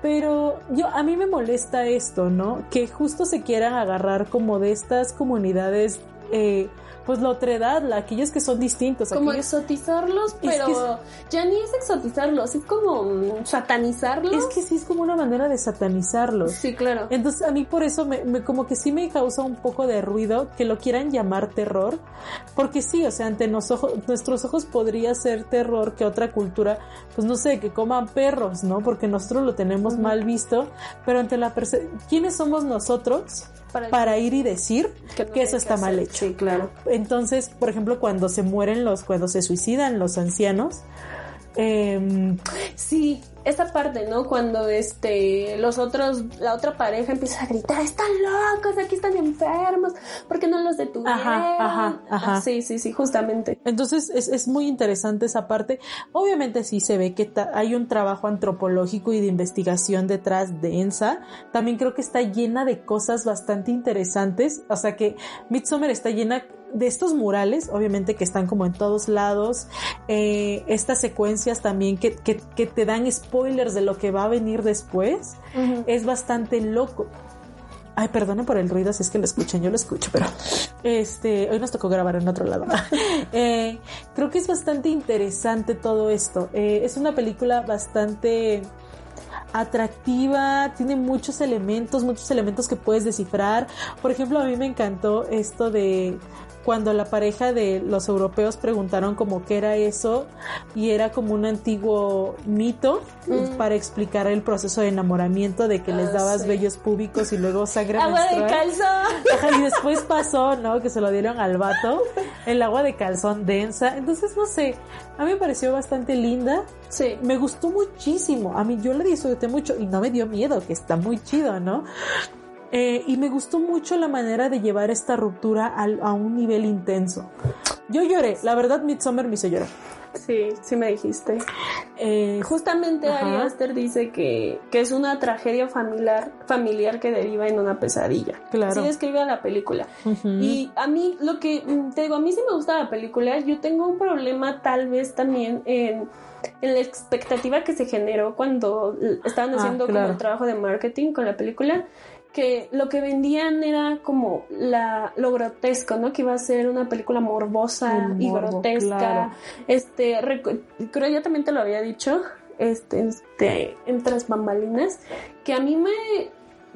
Pero yo, a mí me molesta esto, ¿no? Que justo se quieran agarrar como de estas comunidades, eh, pues la otredad, la, aquellos que son distintos.
Como
aquellos-
exotizarlos,
Es
pero
que
ya ni es exotizarlos, es como satanizarlos.
Es que sí es como una manera de satanizarlos.
Sí, claro.
Entonces a mí por eso me, me- como que sí me causa un poco de ruido que lo quieran llamar terror, porque sí, o sea, ante nos ojos, nuestros ojos podría ser terror que otra cultura, pues no sé, que coman perros, ¿no? Porque nosotros lo tenemos mal visto, pero ante la ¿quiénes somos nosotros?
Para-
Para, ir y decir
Que no
eso
que
está mal hecho.
Sí, claro.
Entonces, por ejemplo, cuando se mueren los, cuando se suicidan los ancianos, em,
Sí, esa parte, ¿no? Cuando este los otros, la otra pareja empieza a gritar, están locos, aquí están enfermos, ¿por qué no los detuvieron?
Ajá, ajá, ajá.
Ah, sí, sí, sí, justamente.
Entonces es, es muy interesante esa parte. Obviamente sí se ve que hay un trabajo antropológico y de investigación detrás de ENSA. También creo que está llena de cosas bastante interesantes. O sea que Midsommar está llena de estos murales, obviamente que están como en todos lados. Eh, estas secuencias también que, que, que te dan spoilers de lo que va a venir después. Es bastante loco. Ay, perdonen por el ruido si es que lo escuchan, yo lo escucho, pero este, hoy nos tocó grabar en otro lado. Eh, creo que es bastante interesante todo esto. Eh, es una película bastante atractiva, tiene muchos elementos, muchos elementos que puedes descifrar. Por ejemplo, a mí me encantó esto de cuando la pareja de los europeos preguntaron como qué era eso y era como un antiguo mito
Mm.
para explicar el proceso de enamoramiento de que les
Ah,
dabas
sí.
vellos púbicos y luego sangre
Agua de calzón.
Y después pasó, ¿no? Que se lo dieron al vato, el agua de calzón densa. Entonces, no sé, a mí me pareció bastante linda.
Sí.
Me gustó muchísimo. A mí yo la disfruté mucho y no me dio miedo, que está muy chido, ¿no? Eh, y me gustó mucho la manera de llevar esta ruptura al- a un nivel intenso. Yo lloré, la verdad, Midsommar me hizo llorar.
Sí, sí me dijiste.
Eh,
Justamente. Ari Aster dice que, que es una tragedia familiar, familiar que deriva en una pesadilla.
Claro.
Así describe a la película. Y a mí, lo que mm, te digo, a mí sí me gusta la película. Yo tengo un problema tal vez también en, en la expectativa que se generó cuando estaban
Ah,
haciendo como el trabajo de marketing con la película. Que lo que vendían era como la, lo grotesco, ¿no? Que iba a ser una película morbosa y grotesca.
claro.
Este, creo ya también te lo había dicho, este, este, en tras bambalinas, que a mí me,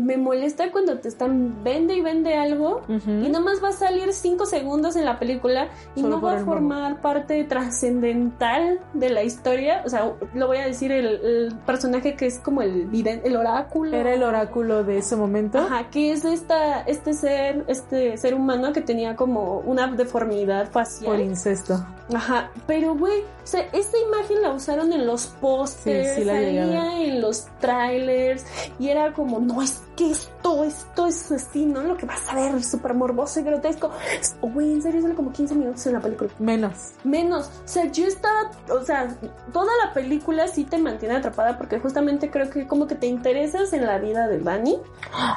me molesta cuando te están vende y vende algo y nada más va a salir cinco segundos en la película y
Solo
no va a formar parte trascendental de la historia. O sea, lo voy a decir, el, el personaje que es como el el oráculo.
Era el oráculo de ese momento.
Ajá, que es esta, este ser, este ser humano que tenía como una deformidad facial.
Por incesto.
Ajá, pero güey, o sea, esta imagen la usaron en los pósters,
Sí, sí
salía en los trailers y era como, no, es que esto, esto es así, ¿no? Lo que vas a ver, súper morboso y grotesco. Es- Güey, en serio, sale como 15 minutos en la película.
Menos.
Menos, o sea, yo estaba, o sea, toda la película sí te mantiene atrapada porque justamente creo que como que te interesas en la vida de Dani,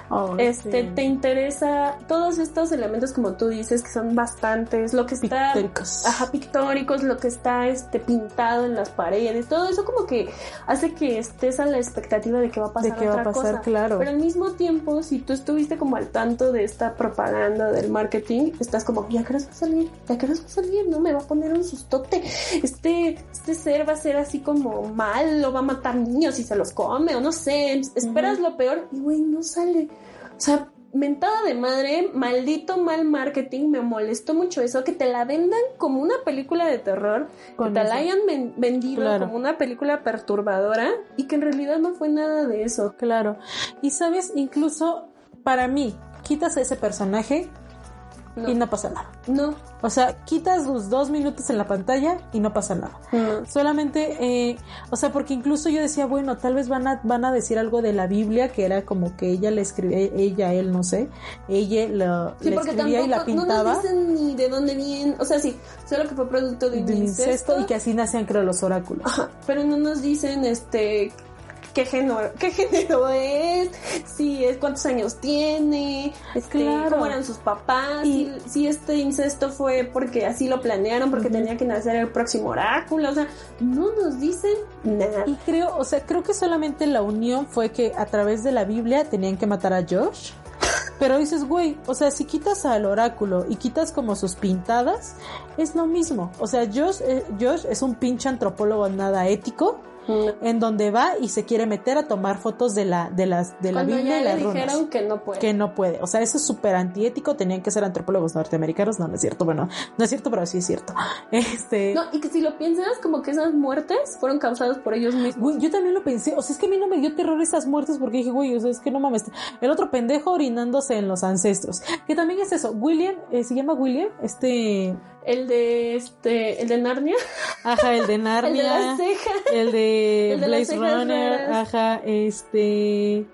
Oh,
este,
sí.
te interesa todos estos elementos como tú dices que son bastantes, lo que está,
Pictóricos.
ajá, pictóricos, lo que está, este, pintado en las paredes, todo eso como que hace que estés a la expectativa de que va a pasar
De qué va a
otra
pasar,
cosa.
claro.
Pero al mismo tiempo, si tú estuviste como al tanto de esta propaganda del marketing, estás como, ya crees va a salir, ya crees va a salir, no me va a poner un sustote. Este, este ser va a ser así como malo, va a matar niños y se los come, o no sé, esperas lo peor y güey, no sale. O sea, mentada de madre, maldito mal marketing, me molestó mucho eso, que te la vendan como una película de terror,
Con
que te
eso.
la hayan ven- vendido
Claro.
como una película perturbadora y que en realidad no fue nada de eso.
Claro. Y sabes, incluso para mí, quitas a ese personaje
No.
y no pasa nada.
No,
O sea, quitas los dos minutos en la pantalla y no pasa nada.
no.
Solamente, eh, o sea, porque incluso yo decía, bueno, tal vez van a, van a decir algo de la Biblia, que era como que ella le escribía, ella, él, no sé, ella
Sí, porque
escribía y la
tampoco no
pintaba
nos dicen ni de dónde viene, o sea, sí, solo que fue producto de
de un
incesto,
incesto y que así nacían, creo, los oráculos.
Ajá, pero no nos dicen este qué género, qué género es, si es cuántos años tiene, este,
Claro.
cómo eran sus papás,
Y-
si, si este incesto fue porque así lo planearon, porque tenía que nacer el próximo oráculo, o sea, no nos dicen nada.
Y creo, o sea, creo que solamente la unión fue que a través de la Biblia tenían que matar a Josh. Pero dices, güey, o sea, si quitas al oráculo y quitas como sus pintadas, es lo mismo. O sea, Josh, eh, Josh es un pinche antropólogo nada ético en donde va y se quiere meter a tomar fotos de la de las de la Biblia
ya
y
le
las runas.
dijeron que no puede.
Que no puede. O sea, eso es súper antiético. Tenían que ser antropólogos norteamericanos. No, no es cierto. Bueno, no es cierto, pero sí es cierto. Este.
No, y que si lo piensas, como que esas muertes fueron causadas por ellos mismos.
Güey, yo también lo pensé. O sea, es que a mí no me dio terror esas muertes porque dije, güey, o sea, es que no mames. El otro pendejo orinándose en los ancestros. Que también es eso. William, eh, ¿se llama William? Este.
El de este, el de Narnia.
Ajá, el de Narnia.
El de las cejas.
El de
El de las
Blaze Runner.
raras.
Ajá, este.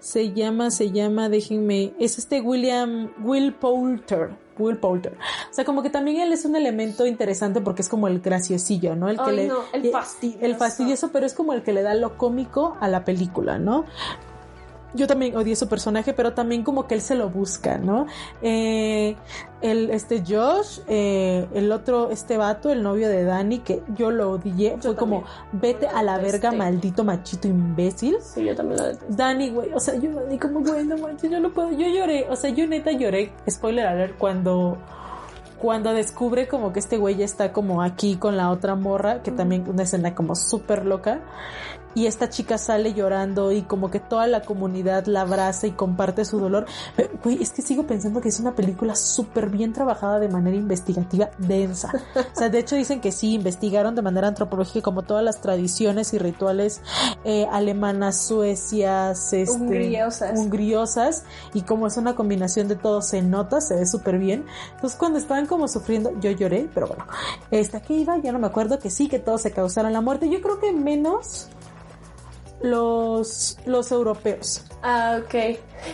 Se llama, se llama, déjenme. Es este William. Will Poulter. Will Poulter. O sea, como que también él es un elemento interesante porque es como el graciosillo, ¿no? El que
Ay,
le.
no, el fastidioso.
El fastidioso, pero es como el que le da lo cómico a la película, ¿no? Yo también odié su personaje, pero también como que él se lo busca, ¿no? Eh, el, este Josh, eh, el otro, este vato, el novio de Dani, que yo lo odié, fue como, vete a la verga, maldito machito imbécil.
Sí, yo también lo detesto.
Dani, güey, o sea, yo Dani como, güey, no manches, yo no puedo, yo lloré, o sea, yo neta lloré, spoiler alert, cuando cuando descubre como que este güey ya está como aquí con la otra morra, que también una escena como súper loca, y esta chica sale llorando y como que toda la comunidad la abraza y comparte su dolor. Pero, Güey, es que sigo pensando que es una película súper bien trabajada de manera investigativa, densa. O sea, de hecho dicen que sí, investigaron de manera antropológica como todas las tradiciones y rituales eh, alemanas, suecias, este,
Hungriosas.
hungriosas, y como es una combinación de todo, se nota, se ve súper bien. Entonces cuando estaban como sufriendo, yo lloré, pero bueno, este, aquí iba, ya no me acuerdo que sí, que todos se causaron la muerte. Yo creo que menos los, los europeos.
Ah, ok.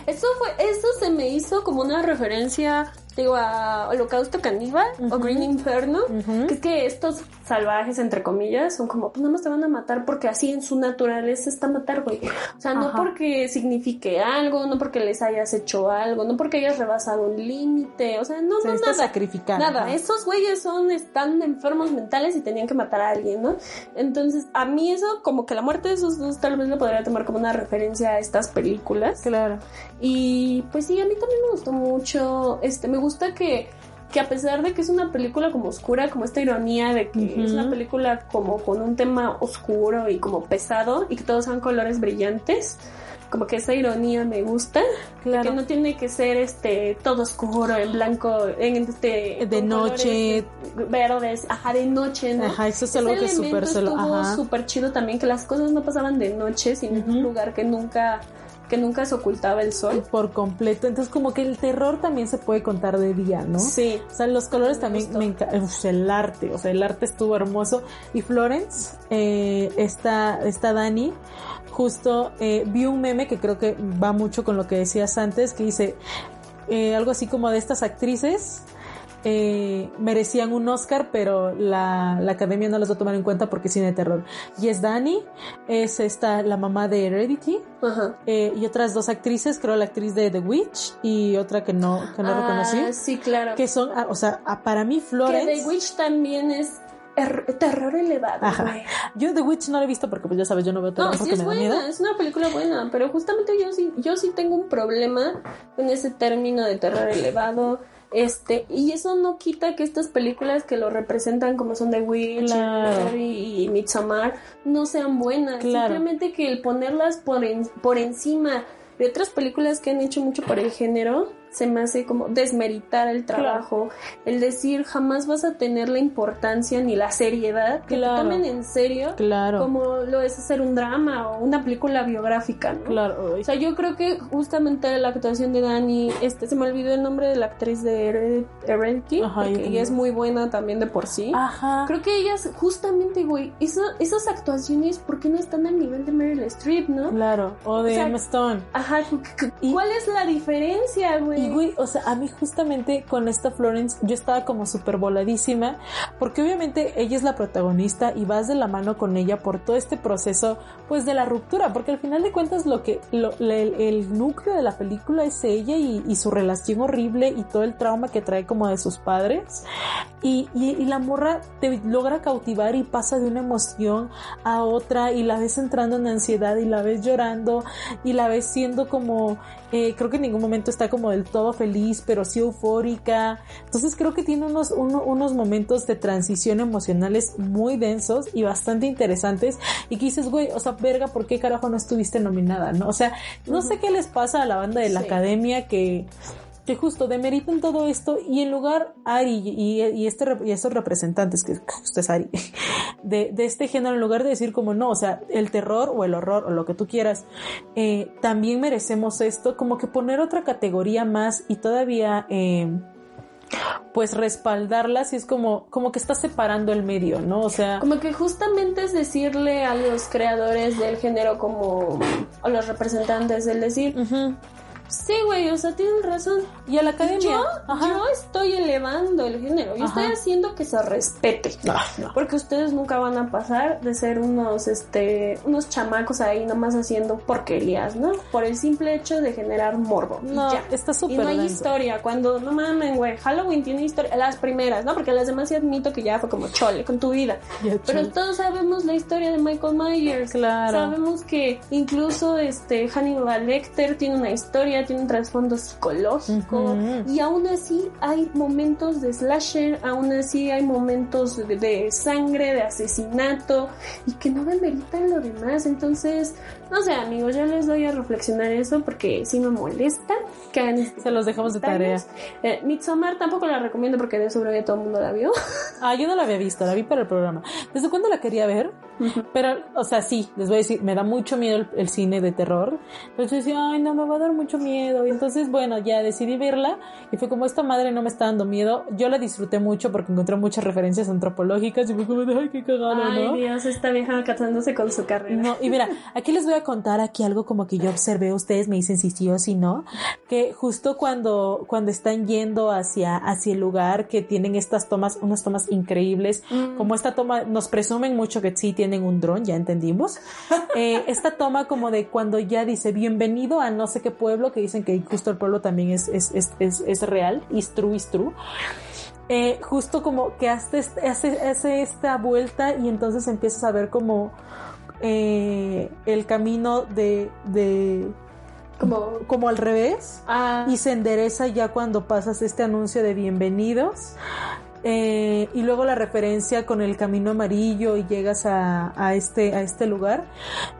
Eso fue, eso se me hizo como una referencia, digo, a Holocausto Caníbal o Green Inferno, que es que estos salvajes, entre comillas, son como, pues nada más te van a matar porque así en su naturaleza está matar, güey. O sea, no
Ajá.
porque signifique algo, no porque les hayas hecho algo, no porque hayas rebasado un límite, o sea, no,
Se
no, nada.
sacrificando.
Nada, esos güeyes son, están enfermos mentales y tenían que matar a alguien, ¿no? Entonces, a mí eso, como que la muerte de esos dos, tal vez lo podría tomar como una referencia a estas películas.
Claro.
Y pues sí, a mí también me gustó mucho. Este, me gusta que, que a pesar de que es una película como oscura, como esta ironía de que
Ujú.
es una película como con un tema oscuro y como pesado y que todos son colores brillantes. Como que esa ironía me gusta.
Claro.
Que no tiene que ser este todo oscuro, en blanco, en este
De noche.
verdes, ajá, de noche, ¿no?
Ajá, eso es
Ese
algo que
elemento
súper
súper chido también, que las cosas no pasaban de noche, sino en un lugar que nunca, que nunca se ocultaba el sol.
Por completo. Entonces, como que el terror también se puede contar de día, ¿no?
Sí.
O sea, los colores también me encanta. El arte, o sea, el arte estuvo hermoso. Y Florence, eh, esta, esta Dani, justo eh, vi un meme que creo que va mucho con lo que decías antes, que dice eh, algo así como de estas actrices. Eh, merecían un Oscar, pero la, la academia no los va a tomar en cuenta porque es cine de terror. Y es Dani, es esta, la mamá de Heredity,
Ajá.
eh, y otras dos actrices, creo la actriz de The Witch y otra que no, que no
Ah,
reconocí.
sí, claro.
Que son, ah, o sea, ah, para mí
Que
Florence.
The Witch también es er- terror elevado,
Ajá.
güey.
Yo The Witch no la he visto porque pues ya sabes, yo no veo terror
No, sí es
me da
buena,
miedo.
es una película buena, pero justamente yo sí, yo sí tengo un problema con ese término de terror elevado. Este, y eso no quita que estas películas que lo representan como son The Witch
Claro.
Y Midsommar no sean buenas.
Claro.
Simplemente que el ponerlas por, en- por encima de otras películas que han hecho mucho por el género se me hace como desmeritar el trabajo, el decir jamás vas a tener la importancia ni la seriedad que
Claro.
te tomen en serio
Claro.
como lo es hacer un drama o una película biográfica, ¿no?
Claro.
O sea, yo creo que justamente la actuación de Dani, este, se me olvidó el nombre de la actriz de Hered- Heredity,
yo
ella es muy buena también de por sí.
Ajá.
Creo que ellas, justamente, güey, eso- esas actuaciones, ¿por qué no están al nivel de Meryl Streep, no?
Claro. O de
O sea,
Emma Stone.
Ajá, cu- cu- ¿cuál es la diferencia, güey?
Güey, o sea, a mí justamente con esta Florence yo estaba como súper voladísima, porque obviamente ella es la protagonista y vas de la mano con ella por todo este proceso, pues de la ruptura, porque al final de cuentas lo que, lo, el, el núcleo de la película es ella y, y, su relación horrible y todo el trauma que trae como de sus padres. Y, y, y la morra te logra cautivar y pasa de una emoción a otra y la ves entrando en ansiedad y la ves llorando y la ves siendo como eh, creo que en ningún momento está como del todo feliz, pero sí eufórica. Entonces creo que tiene unos, uno, unos momentos de transición emocionales muy densos y bastante interesantes. Y que dices, güey, o sea, verga, ¿por qué carajo no estuviste nominada? ¿No? O sea, no sé qué les pasa a la banda de la
Sí.
academia que que justo demeritan todo esto y en lugar Ari y, y este y estos representantes que justo es Ari de, de este género en lugar de decir como no o sea el terror o el horror o lo que tú quieras eh, también merecemos esto como que poner otra categoría más y todavía eh, pues respaldarlas y es como como que está separando el medio no o sea
Como que justamente es decirle a los creadores del género como o los representantes el decir, sí, güey, o sea, tienen razón.
Y a la academia,
Yo, yo estoy elevando el género, yo
Ajá.
estoy haciendo que se respete.
Ah, no.
Porque ustedes nunca van a pasar de ser unos, este, unos chamacos ahí nomás haciendo porquerías, ¿no? Por el simple hecho de generar morbo. y
No,
ya.
está
Y
súper
no hay
denso.
historia. Cuando, no mamen, güey, Halloween tiene historia. Las primeras, ¿no? Porque las demás sí admito que ya fue como chole con tu vida. Pero
chole.
todos sabemos la historia de Michael Myers.
Claro.
Sabemos que incluso este Hannibal Lecter tiene una historia, tiene un trasfondo psicológico. Y aún así hay momentos de slasher, aún así hay momentos de, de sangre, de asesinato, y que no demeritan lo demás. Entonces, no sé, amigos, yo les doy a reflexionar eso porque sí me molesta que hagan
se los dejamos de tarea
eh, Midsommar tampoco la recomiendo porque de ya todo el mundo la vio.
Ah, yo no la había visto, la vi para el programa. ¿Desde cuándo la quería ver? Pero, o sea, sí, les voy a decir, me da mucho miedo el, el cine de terror. Entonces decía, ay, no, me va a dar mucho miedo. Y entonces, bueno, ya decidí verla y fue como esta madre no me está dando miedo. Yo la disfruté mucho porque encontré muchas referencias antropológicas y fue como ay, qué cagado,
Ay,
¿no?
Dios, esta vieja casándose con su carrera.
No, y mira, aquí les voy a contar aquí algo como que yo observé, ustedes me dicen si sí o si no, que justo cuando, cuando están yendo hacia, hacia el lugar que tienen estas tomas, unas tomas increíbles, como esta toma, nos presumen mucho que sí tienen un dron, ya entendimos, Eh, esta toma como de cuando ya dice bienvenido a no sé qué pueblo, que dicen que justo el pueblo también es, es, es, es, es real, is true, is true. Eh, justo como que hace, este- hace, hace esta vuelta y entonces empiezas a ver como eh, el camino de, de
como,
como al revés
Ah,
y se endereza ya cuando pasas este anuncio de bienvenidos Eh, y luego la referencia con el camino amarillo y llegas a, a este a este lugar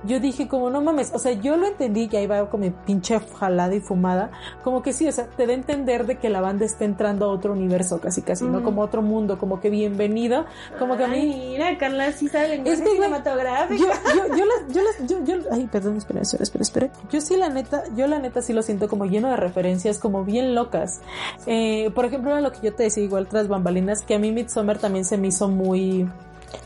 yo dije como no mames o sea yo lo entendí que ahí va como pinche jalada y fumada como que sí o sea te da a entender de que la banda está entrando a otro universo casi casi no como otro mundo como que bienvenido como que a
Ay,
mí
mira, Carla sí sabe
Es que,
cinematográfico.
yo, yo, yo, las, yo, las, yo, yo, ay, perdón, espera, espera, espera, espera. Yo sí, la neta, yo la neta sí lo siento como lleno de referencias, como bien locas. Eh, por ejemplo, era lo que yo te decía igual tras bambalinas, que a mí Midsommar también se me hizo muy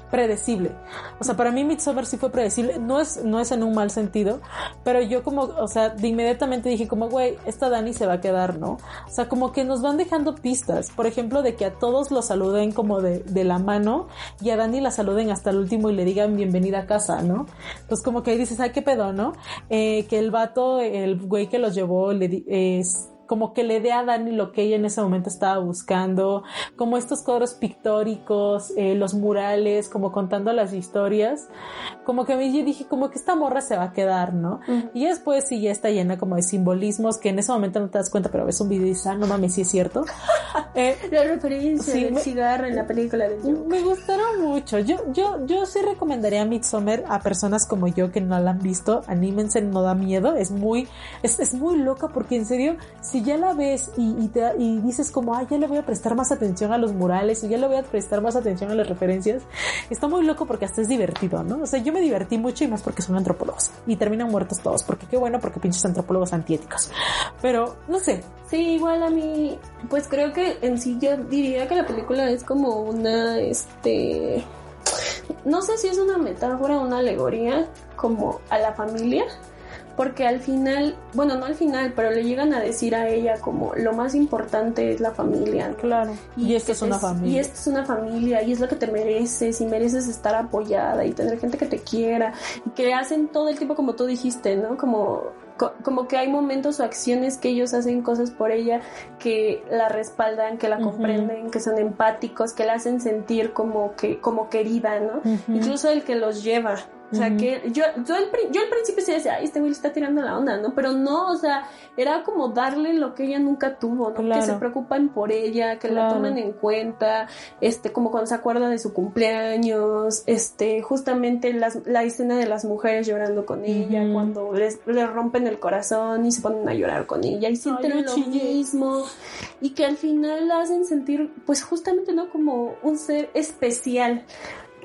predecible. O sea, para mí Midsommar sí fue predecible, no es, no es en un mal sentido, pero yo como, o sea, de inmediatamente dije como, güey, esta Dani se va a quedar, ¿no? O sea, como que nos van dejando pistas, por ejemplo, de que a todos los saluden como de, de la mano y a Dani la saluden hasta el último y le digan bienvenida a casa, ¿no? Entonces como que ahí dices, ay, qué pedo, ¿no? Eh, que el vato, el güey que los llevó, le es como que le dé a Dani lo que ella en ese momento estaba buscando, como estos cuadros pictóricos, eh, los murales, como contando las historias, como que a mí yo dije como que esta morra se va a quedar, ¿no? Y después sí ya está llena como de simbolismos que en ese momento no te das cuenta, pero ves un video y dices, ah, no mames, sí es cierto. Eh,
La referencia
Sí,
del
me-
cigarro en la película de Joe.
me gustaron mucho. Yo, yo, yo sí recomendaría Midsommar a personas como yo que no la han visto. Anímense, no da miedo. Es muy, es, es muy loca porque en serio, si ya la ves y, y, te, y dices como, ah, ya le voy a prestar más atención a los murales o ya le voy a prestar más atención a las referencias, está muy loco porque hasta es divertido, ¿no? O sea, yo me divertí mucho y más porque son antropólogos y terminan muertos todos porque qué bueno porque pinches antropólogos antiéticos. Pero, no sé,
Sí, igual a mí, pues creo que en sí yo diría que la película es como una, este, no sé si es una metáfora, una alegoría como a la familia, porque al final, bueno, no al final, pero le llegan a decir a ella como lo más importante es la familia. ¿no?
Claro. Y, esta
que
es una familia.
Y esta es una familia y es lo que te mereces y mereces estar apoyada y tener gente que te quiera y que hacen todo el tiempo como tú dijiste, ¿no? Como co- como que hay momentos o acciones que ellos hacen cosas por ella que la respaldan, que la comprenden, que son empáticos, que la hacen sentir como que como querida, ¿no? Incluso el que los lleva. O sea, que yo, yo, al, yo al principio sí decía, ay, este güey le está tirando la onda, ¿no? Pero no, o sea, era como darle lo que ella nunca tuvo, ¿no? Que se preocupan por ella, que la toman en cuenta, este, como cuando se acuerda de su cumpleaños, este, justamente las, la escena de las mujeres llorando con ella, cuando les, les rompen el corazón y se ponen a llorar con ella y sienten
yo
lo
chillé.
mismo y que al final la hacen sentir, pues justamente, ¿no? Como un ser especial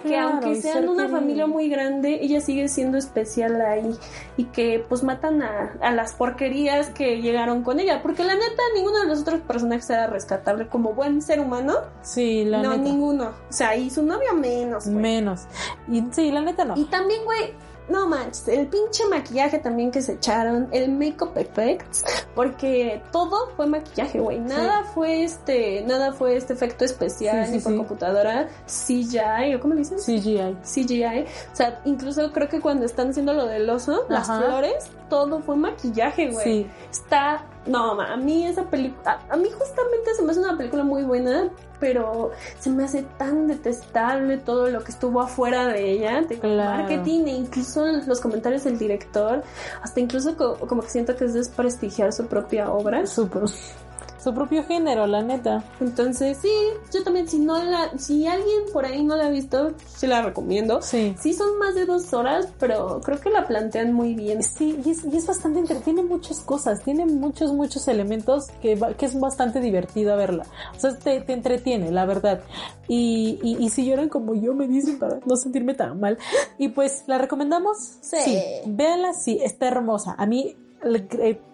que
Claro,
aunque sean una
querido.
familia muy grande, ella sigue siendo especial ahí y que pues matan a, a las porquerías que llegaron con ella, porque la neta ninguno de los otros personajes era rescatable como buen ser humano,
Sí, la
no
neta.
ninguno, o sea, y su novia menos, güey.
Menos. Y sí, la neta no.
Y también, güey, no manches, el pinche maquillaje también que se echaron, el makeup effects, porque todo fue maquillaje, güey. Nada fue este, nada fue este efecto especial
Sí,
ni por computadora, CGI, o cómo le dicen?
CGI.
CGI. O sea, incluso creo que cuando están haciendo lo del oso, las flores, todo fue maquillaje, güey.
Sí.
Está, no, a mí esa película, a, a mí justamente se me hace una película muy buena, pero se me hace tan detestable todo lo que estuvo afuera de ella, de
Claro.
marketing e incluso los comentarios del director, hasta incluso co- como que siento que es desprestigiar su propia obra.
Su, pro- su propio género, la neta.
Entonces, sí, yo también, si no la, si alguien por ahí no la ha visto, sí la recomiendo.
Sí.
Sí son más de dos horas, pero creo que la plantean muy bien.
Sí, y es, y es bastante entre- tiene muchas cosas, tiene muchos, muchos elementos que, va- que es bastante divertido verla. O sea, te, te entretiene, la verdad. Y, y, y si lloran como yo, me dicen para no sentirme tan mal. Y pues, ¿la recomendamos?
Sí.
Véanla, sí, está hermosa. A mí,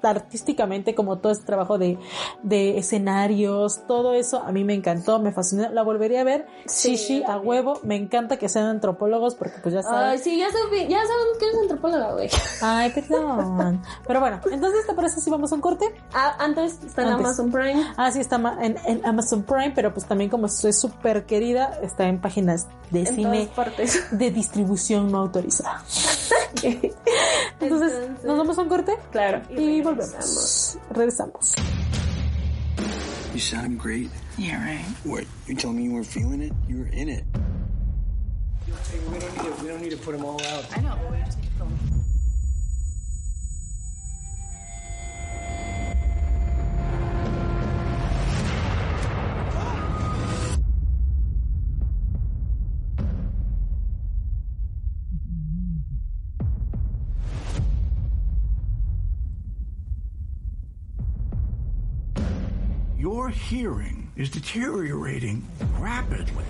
artísticamente, como todo este trabajo de, de escenarios, todo eso, a mí me encantó, me fascinó. La volvería a ver.
Sí, yo
a huevo. Me encanta que sean antropólogos porque pues ya saben.
Ay, sí, ya, sabe- ya sabemos que eres antropóloga, güey.
Ay, perdón. Pero bueno, entonces, ¿te parece si vamos a un corte?
Ah, antes está en
Antes.
Amazon Prime.
Ah, sí, está en, en Amazon Prime, pero pues también como soy súper querida, está en páginas de
En
cine
partes.
de distribución no autorizada. Entonces, ¿nos vamos a un corte?
Claro.
Y volvemos. Regresamos.
You sound great.
Yeah, right.
What? You told me you weren't feeling it? You were in it.
We don't need to, we don't need to put them all out. I know.
Your hearing is deteriorating rapidly.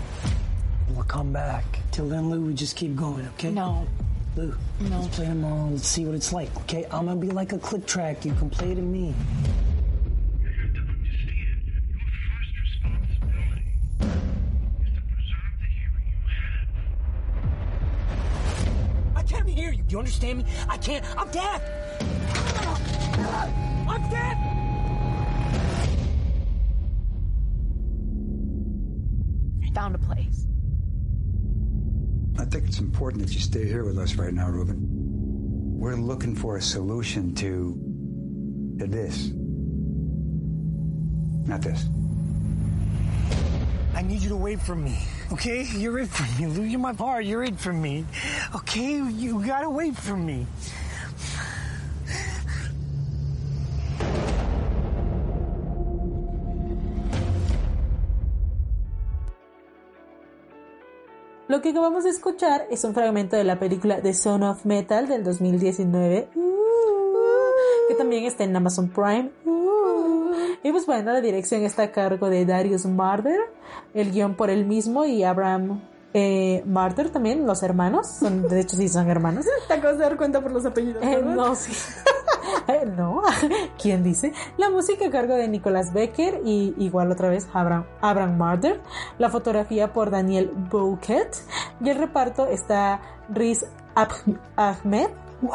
We'll come back. Till then, Lou, we just keep going, okay?
No.
Lou, no. let's play them all. Let's see what it's like, okay? I'm gonna be like a click track. You can play to me. I can't hear you. Do you understand me? I can't. I'm deaf. I'm deaf.
Found a place.
I think it's important that you stay here with us right now, Ruben. We're looking for a solution to, to this. Not this.
I need you to wait for me, okay? You're it for me, Lou. You're my part. You're it for me, okay? You gotta wait for me.
Lo que acabamos de escuchar es un fragmento de la película The Son of Metal del 2019, uh, que también está en Amazon Prime. uh. Y pues bueno, la dirección está a cargo de Darius Marder, el guion por él mismo y Abraham eh, Marder también, los hermanos, son, de hecho sí son hermanos.
Te acabas de dar cuenta por los apellidos,
Eh, no, sí. Eh, no, ¿quién dice? La música a cargo de Nicolas Becker y igual otra vez Abraham, Abraham Marder. La fotografía por Daniel Bouquet. Y el reparto está Riz Ahmed, wow.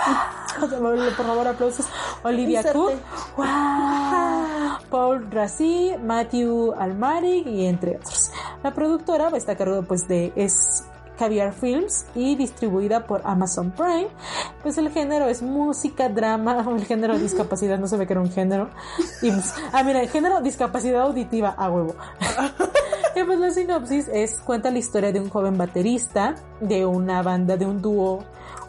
por favor aplausos Olivia. Cook wow. Paul Rassi Matthew Almaric y entre otros la productora está a cargo pues de es Caviar Films y distribuida por Amazon Prime. Pues el género es música, drama, el género de discapacidad, no se ve que era un género. Y pues, ah, mira, el género discapacidad auditiva, a huevo. y pues la sinopsis es, cuenta la historia de un joven baterista de una banda, de un dúo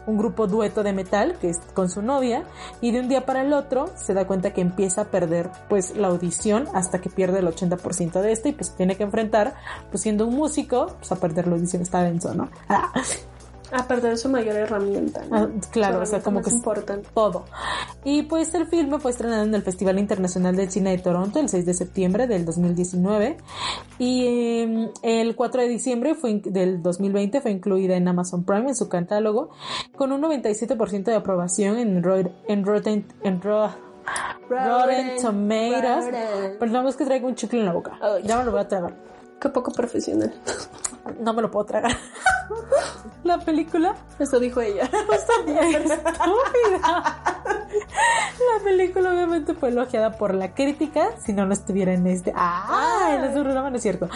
un grupo dueto de metal que es con su novia y de un día para el otro se da cuenta que empieza a perder pues la audición hasta que pierde el 80% de este y pues tiene que enfrentar pues siendo un músico pues a perder la audición está denso, ¿no? Ah,
A perder su mayor herramienta. ¿no?
ah, claro, o sea, como que es
importante.
todo. Y pues el filme fue estrenado en el Festival Internacional de Cine de Toronto el 6 de septiembre del 2019 y eh, el 4 de diciembre fue del 2020 fue incluida en Amazon Prime en su catálogo con un 97% de aprobación en, en Rotten en Ro- Rotten Tomatoes.
Rotten.
Perdón, es que traigo un chicle en la boca. Ya me lo voy a tragar.
Qué poco profesional.
No me lo puedo tragar. La película
Eso dijo ella.
La película obviamente fue elogiada por la crítica, si no, no estuviera en este... ¡Ah! En este programa no es cierto.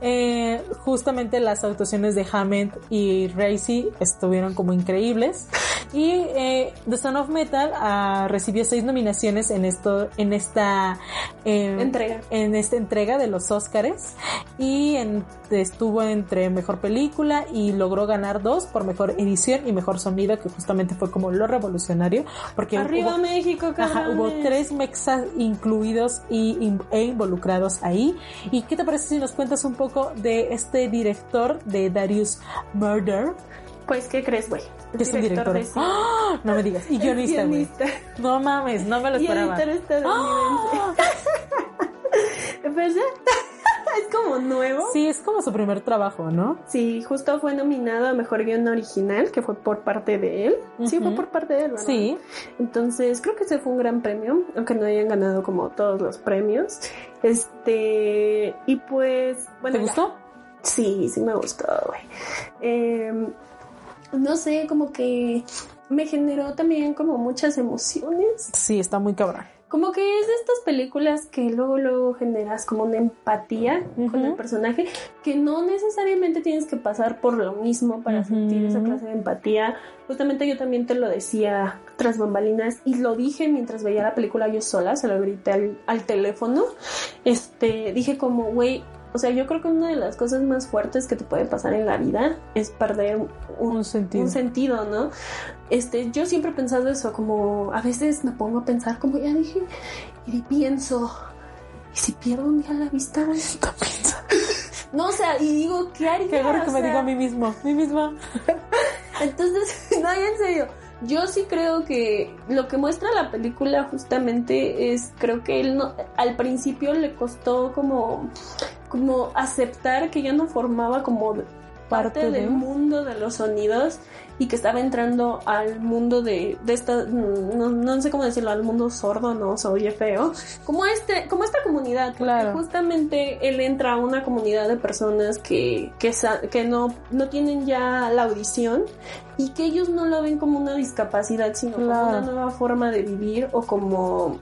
Eh, justamente las actuaciones de Hammond y Racy estuvieron como increíbles. Y eh, The Son of Metal ah, recibió seis nominaciones en esto, en esta eh,
Entrega.
en esta entrega de los Óscares y en- estuvo entre mejor película y logró ganar dos por mejor edición y mejor sonido que justamente fue como lo revolucionario porque
Arriba
hubo,
México,
ajá, hubo tres mexas incluidos y, in- e involucrados ahí y qué te parece si nos cuentas un poco de este director de Darius Murder
Pues, ¿qué crees, güey?
que es un director
de.
¡Ah! no me digas y guionista güey
guionista.
no mames no me lo esperaba
editor estadounidense. ¿Verdad? es como nuevo.
sí es como su primer trabajo no
Sí, justo fue nominado a Mejor Guión Original, que fue por parte de él. Sí, fue por parte de él, ¿verdad?
sí
Entonces, creo que ese fue un gran premio, aunque no hayan ganado como todos los premios. Este, y pues, bueno.
¿Te
ya.
gustó?
Sí, sí me gustó, güey. Eh, no sé, como que me generó también como muchas emociones.
sí está muy cabrón
Como que es de estas películas que luego, luego generas como una empatía con el personaje, que no necesariamente tienes que pasar por lo mismo para sentir esa clase de empatía. Justamente yo también te lo decía tras bambalinas y lo dije mientras veía la película yo sola, se lo grité al, al teléfono. Este, dije como, güey, o sea, yo creo que una de las cosas más fuertes que te puede pasar en la vida es perder un,
Un sentido.
un sentido, ¿no? Este, yo siempre he pensado eso, como a veces me pongo a pensar, como ya dije, y pienso, ¿y si pierdo un día la vista? No, o sea, y digo, ¿qué haría?
Qué horror que
O
me digo a mí mismo, mí misma.
entonces, no, en serio. Yo sí creo que lo que muestra la película justamente es, creo que él no, al principio le costó como, como aceptar que ya no formaba como parte,
Parte de-
del mundo de los sonidos y que estaba entrando al mundo de, de esta, no, no sé cómo decirlo, al mundo sordo, no se oye feo, como este, como esta comunidad,
Claro.
justamente él entra a una comunidad de personas que, que, que no, no tienen ya la audición y que ellos no lo ven como una discapacidad, sino como una nueva forma de vivir o como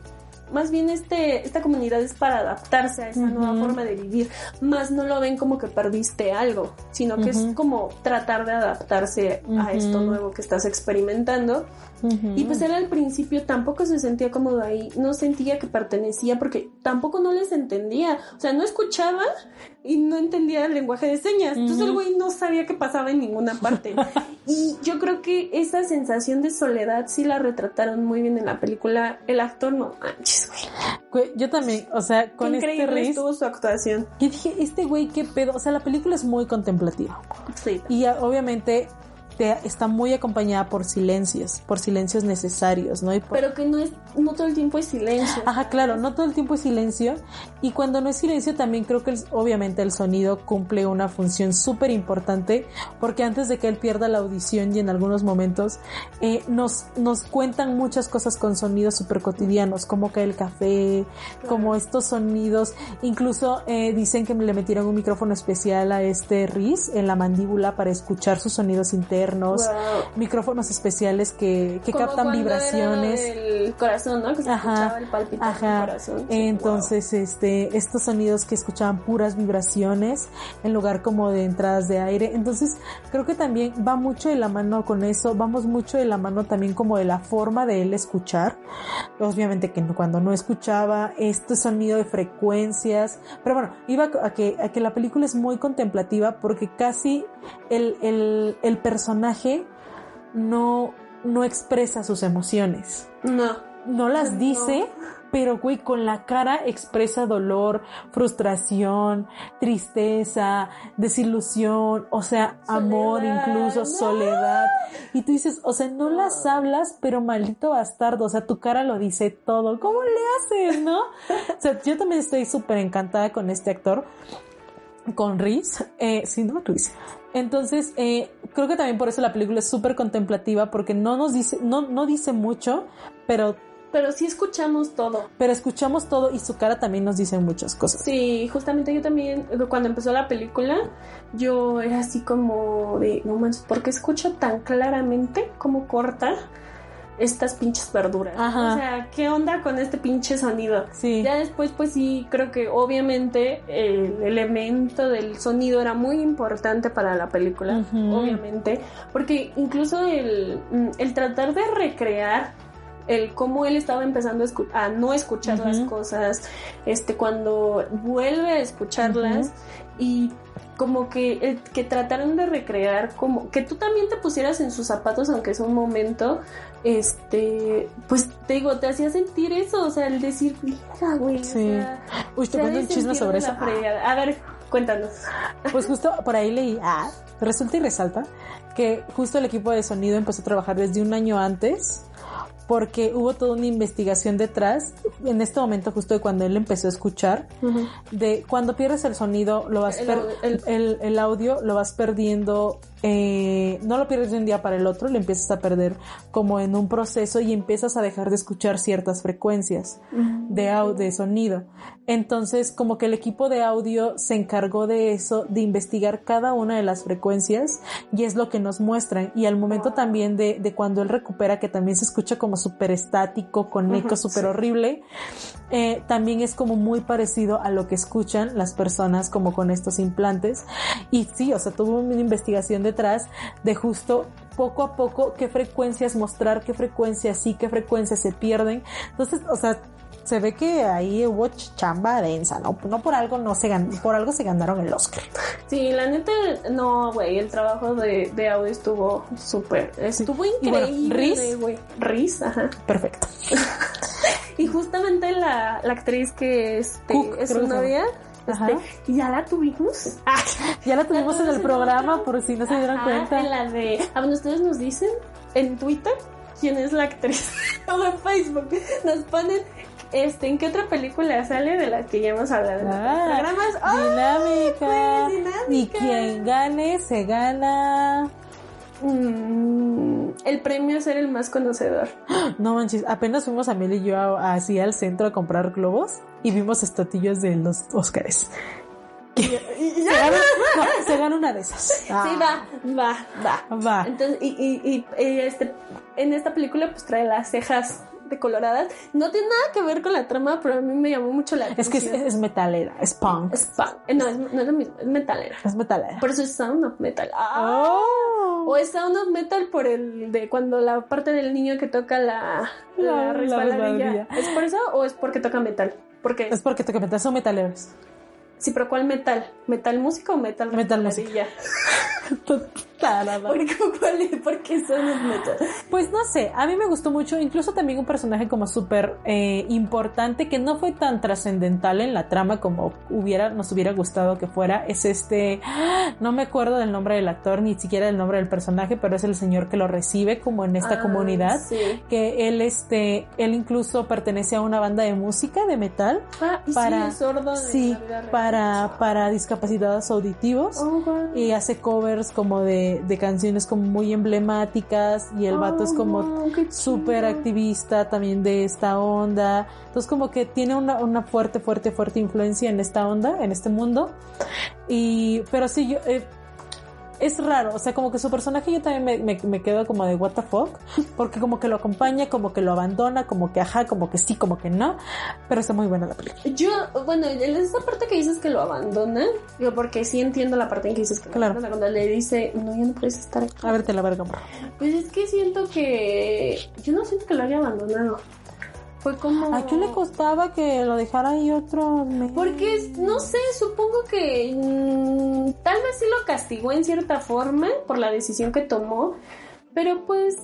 más bien este, esta comunidad es para adaptarse a esa nueva forma de vivir, más no lo ven como que perdiste algo, sino que es como tratar de adaptarse a esto nuevo que estás experimentando. Y pues él al principio tampoco se sentía cómodo ahí, no sentía que pertenecía porque tampoco no les entendía, o sea, no escuchaba y no entendía el lenguaje de señas, entonces el güey no sabía qué pasaba en ninguna parte. y yo creo que esa sensación de soledad sí la retrataron muy bien en la película, el actor no manches, güey.
Yo también, o sea, con
Qué
este
increíble
Riz,
estuvo su actuación.
yo dije, este güey, qué pedo. O sea, la película es muy contemplativa.
Sí.
Y ah, obviamente te- está muy acompañada por silencios, por silencios necesarios, ¿no? Y por-
Pero que no es, no todo el tiempo es silencio.
Ajá, claro, no todo el tiempo es silencio. Y cuando no es silencio, también creo que el- obviamente el sonido cumple una función súper importante, porque antes de que él pierda la audición y en algunos momentos eh, nos, nos cuentan muchas cosas con sonidos súper cotidianos, como que el café, como estos sonidos. Incluso eh, dicen que le metieron un micrófono especial a este Riz en la mandíbula para escuchar sus sonidos internos internos, micrófonos especiales que, que
Como
captan vibraciones.
El corazón, ¿no? Que se escuchaba el palpitar
ajá.
del corazón. Sí,
Entonces, este, estos sonidos que escuchaban puras vibraciones en lugar como de entradas de aire. Entonces, creo que también va mucho de la mano con eso, vamos mucho de la mano también como de la forma de él escuchar. Obviamente que cuando no escuchaba este sonido de frecuencias, pero bueno, iba a que, a que la película es muy contemplativa porque casi el, el, el personaje no, no expresa sus emociones.
No.
No las dice, pero güey, con la cara expresa dolor, frustración, tristeza, desilusión, o sea, amor incluso, soledad. Y tú dices, o sea, no las hablas, pero maldito bastardo, o sea, tu cara lo dice todo. ¿Cómo le haces, no? O sea, yo también estoy súper encantada con este actor, con Reese, eh, sí, no, Reese. Entonces, eh, creo que también por eso la película es súper contemplativa, porque no nos dice, no, no dice mucho, pero
pero sí escuchamos todo.
Pero escuchamos todo y su cara también nos dice muchas cosas.
Sí, justamente yo también, cuando empezó la película, yo era así como de, no manches, ¿por qué escucho tan claramente cómo corta estas pinches verduras?
Ajá.
O sea, ¿qué onda con este pinche sonido?
Sí.
Ya después, pues sí, creo que obviamente el elemento del sonido era muy importante para la película, obviamente, porque incluso el, el tratar de recrear el cómo él estaba empezando a, escu- a no escuchar las cosas, este cuando vuelve a escucharlas y como que el- que trataron de recrear como que tú también te pusieras en sus zapatos aunque es un momento este pues te digo te hacía sentir eso o sea el decir mira güey o
Sí.
sea,
Uy, te cuento un chisme sobre eso.
a ver cuéntanos
Pues justo por ahí leí, ah, resulta y resalta que justo el equipo de sonido empezó a trabajar desde un año antes porque hubo toda una investigación detrás, en este momento justo de cuando él empezó a escuchar, de cuando pierdes el sonido, lo vas
El
el, el- el audio lo vas perdiendo, eh, no lo pierdes de un día para el otro, lo empiezas a perder como en un proceso y empiezas a dejar de escuchar ciertas frecuencias de, au- de sonido. Entonces, como que el equipo de audio se encargó de eso, de investigar cada una de las frecuencias y es lo que nos muestran. Y al momento también de, de cuando él recupera, que también se escucha como súper estático, con eco
Ujú,
súper
sí.
horrible, eh, también es como muy parecido a lo que escuchan las personas como con estos implantes. Y sí, o sea, tuvo una investigación detrás de justo poco a poco qué frecuencias mostrar, qué frecuencias sí, qué frecuencias se pierden. Entonces, o sea, se ve que ahí hubo ch- chamba densa, ¿no? No por algo no se gan por algo se ganaron el Oscar.
Sí, la neta, no, güey, el trabajo de, de audio estuvo súper, estuvo
bueno,
increíble, güey. Reese, ajá.
Perfecto.
Y justamente la, la actriz que este,
Cook,
es su novia, Este, ya la tuvimos.
Ya la tuvimos en el programa, por si no se dieron
Ajá,
cuenta.
En la de, a ver, ustedes nos dicen en Twitter quién es la actriz o en Facebook. Nos ponen este, ¿en qué otra película sale de la que ya hemos hablado en
Ah,
programas? ¡Ay,
dinámica.
pues, dinámica!
Y quien gane, se gana.
Mm, el premio a ser el más conocedor.
No manches, apenas fuimos a Mel y yo así al centro a comprar globos y vimos estatillas de los Óscares. se, gana, no, una de esas.
Sí, va, va, va.
Va.
Entonces, y, y, y, y, este, en esta película pues trae las cejas decoloradas. No tiene nada que ver con la trama, pero a mí me llamó mucho la
Es que es,
atención.
es metalera, es punk.
Es punk. Eh, No, es, no es lo mismo, es metalera.
Es metalera.
Por eso es Sound of Metal. Ah.
Oh.
O es Sound of Metal por el de cuando la parte del niño que toca la,
La-
resbaladilla. ¿Es por eso o es porque toca metal? Porque
Es porque te comentas, son metaleros.
sí, pero ¿cuál metal? ¿Metal música o metal
Metal
resbaladilla?
Tarada.
¿Por cuál es? ¿Por qué of Metal?
Pues no sé, a mí me gustó mucho, incluso también un personaje como súper eh, importante que no fue tan trascendental en la trama como hubiera, nos hubiera gustado que fuera, es este, no me acuerdo del nombre del actor ni siquiera del nombre del personaje, pero es el señor que lo recibe como en esta
Ah,
comunidad,
sí.
que él este, él incluso pertenece a una banda de música de metal
Ah,
para,
sí, sordo
sí, para, para discapacitados auditivos
Oh, wow.
y hace covers como de, de canciones como muy emblemáticas y el vato es como súper activista también de esta onda. Entonces como que tiene una, una fuerte, fuerte, fuerte influencia en esta onda, en este mundo. Y, pero sí, yo, eh, es raro, o sea, como que su personaje yo también me, me, me quedo como de what the fuck, porque como que lo acompaña, como que lo abandona, como que ajá, como que sí, como que no, pero está muy buena la película.
Yo, bueno, en esa parte que dices que lo abandona, digo, porque sí entiendo la parte en que dices que lo
Claro.
abandona, cuando le dice, no, ya no puedes estar aquí.
A ver, te la verga, amor.
Pues es que siento que, yo no siento que lo haya abandonado. Fue como...
¿A qué le costaba que lo dejara ahí otro mes?
Porque, no sé, supongo que mm, tal vez sí lo castigó en cierta forma por la decisión que tomó, pero pues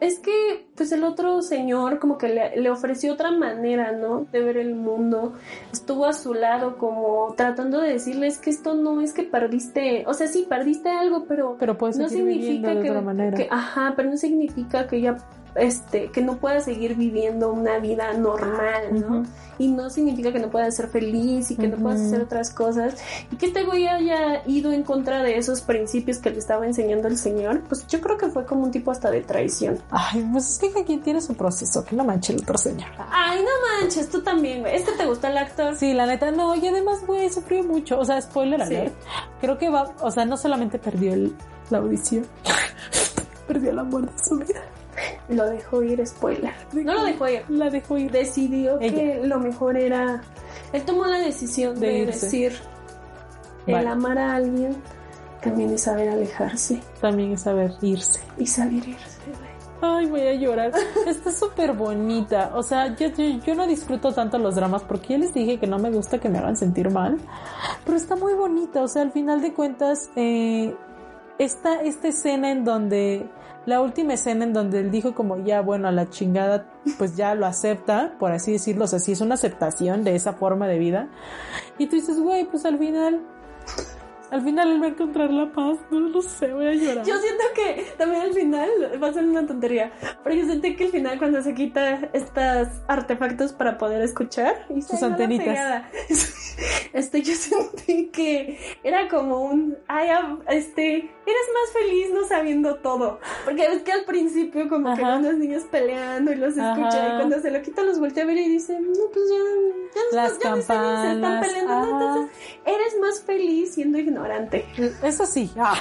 es que pues el otro señor como que le, le ofreció otra manera, ¿no? De ver el mundo. Estuvo a su lado como tratando de decirles que esto no es que perdiste, o sea, sí, perdiste algo, pero,
Pero
no significa
de
que,
otra manera.
que- ajá, pero no significa que ella este que no pueda seguir viviendo una vida normal, ¿no? Y no significa que no puedas ser feliz y que no puedas hacer otras cosas y que este güey haya ido en contra de esos principios que le estaba enseñando el señor, pues yo creo que fue como un tipo hasta de traición.
Ay, pues es que quien tiene su proceso, que no manche el otro señor.
Ay, no manches, tú también, güey. ¿Es que te gustó el actor?
Sí, la neta, no, y además, güey, sufrió mucho. O sea, spoiler
Sí.
alert. Creo que va, o sea, no solamente perdió el- la audición, perdió el amor de su vida.
Lo dejó ir, spoiler. No lo dejó ir.
La dejó ir.
Decidió
Ella.
que lo mejor era. Él tomó la decisión
De
decir:
Vale.
el amar a alguien también es saber alejarse
También es saber irse.
y saber irse.
Ay, voy a llorar. Está súper bonita. O sea, yo, yo, yo no disfruto tanto los dramas porque ya les dije que no me gusta que me hagan sentir mal. Pero está muy bonita. O sea, al final de cuentas, eh, esta, esta escena en donde, la última escena en donde él dijo como ya, bueno, a la chingada, pues ya lo acepta, por así decirlo. O sea, sí es una aceptación de esa forma de vida. Y tú dices, güey, pues al final, al final él va a encontrar la paz. No lo sé, voy a llorar.
Yo siento que también al final va a ser una tontería, pero yo sentí que al final cuando se quita estos artefactos para poder escuchar y
Sus antenitas.
este yo sentí que era como un ay este eres más feliz no sabiendo todo, porque es que al principio como que
Ajá.
van los niños peleando y los escucha
Ajá.
y cuando se lo quita los voltea a ver y dice no pues ya, ya,
Las
ya ni sé ni se están
campanas,
peleando, ¿no? entonces eres más feliz siendo ignorante.
Eso sí, ah,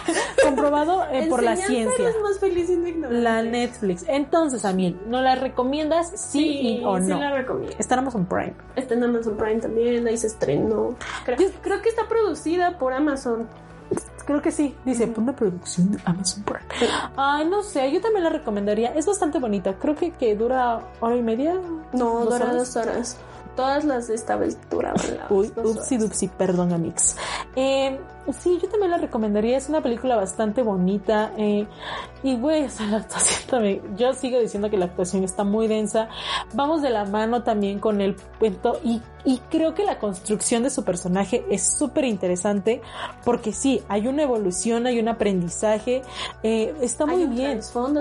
comprobado eh, por la ciencia.
Más feliz siendo ignorante.
La Netflix. Entonces, Amiel, ¿no la recomiendas sí, y- o
sí
no?
la recomiendo.
Está en Amazon Prime.
Está en Amazon Prime también, ahí se estrenó. Creo, creo que está producida por Amazon.
Creo que sí. Dice, por una producción de Amazon Prime. Ay, no sé, yo también la recomendaría. Es bastante bonita. Creo que, que dura hora y media.
No,
¿Dos
dura
horas?
dos horas. Todas las de esta vez duraban las
Uy,
dos
upsi
horas.
dupsi, perdón, amigos. Eh, sí, yo también la recomendaría. Es una película bastante bonita. eh, y, güey, o sea, la actuación también. Yo sigo diciendo que la actuación está muy densa. Vamos de la mano también con el cuento. Y, y creo que la construcción de su personaje es súper interesante. Porque sí, hay una evolución, hay un aprendizaje. eh, está
Hay
muy
un
bien.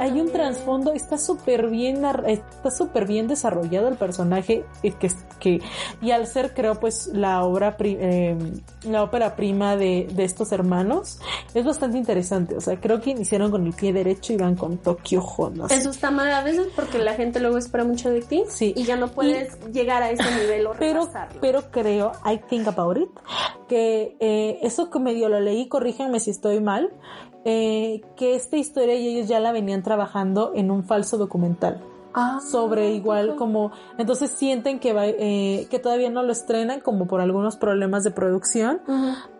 Hay un trasfondo. Está súper bien, está súper bien desarrollado el personaje. eh, que, que, y al ser, creo, pues, la obra, pri- eh, la ópera prima de, de estos hermanos, es bastante interesante. O sea, creo que iniciaron con el pie derecho y van con Tokyo Honda.
Eso está mal a veces porque la gente luego espera mucho de ti
Sí.
y ya no puedes llegar a ese nivel o
pero, pero creo, I think about it, que eh, eso que medio lo leí, corríjanme si estoy mal, eh, que esta historia y ellos ya la venían trabajando en un falso documental.
Ah,
sobre igual como entonces sienten que va, eh, que todavía no lo estrenan como por algunos problemas de producción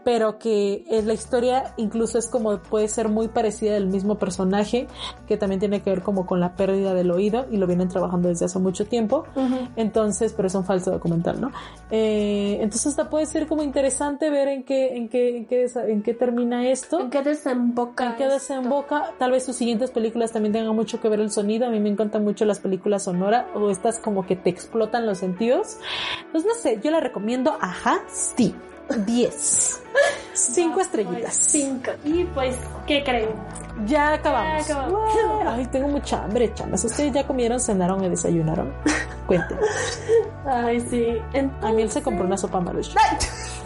pero que la historia incluso es como puede ser muy parecida del mismo personaje que también tiene que ver como con la pérdida del oído y lo vienen trabajando desde hace mucho tiempo. Entonces pero es un falso documental no Eh, entonces hasta puede ser como interesante ver en qué en qué en qué, desa- en qué termina esto.
¿En qué desemboca?
en qué desemboca. Tal vez sus siguientes películas también tengan mucho que ver el sonido. A mí me encantan mucho las películas sonoras o estas como que te explotan los sentidos. Pues no sé yo la recomiendo. Ajá sí 10 cinco estrellitas
Cinco. Y pues, ¿qué creen?
ya acabamos
Ya acabamos.
Wow. ay tengo mucha hambre chamas ustedes ya comieron cenaron y desayunaron cuéntenos
Ay, sí.
a mí él se compró una sopa marucha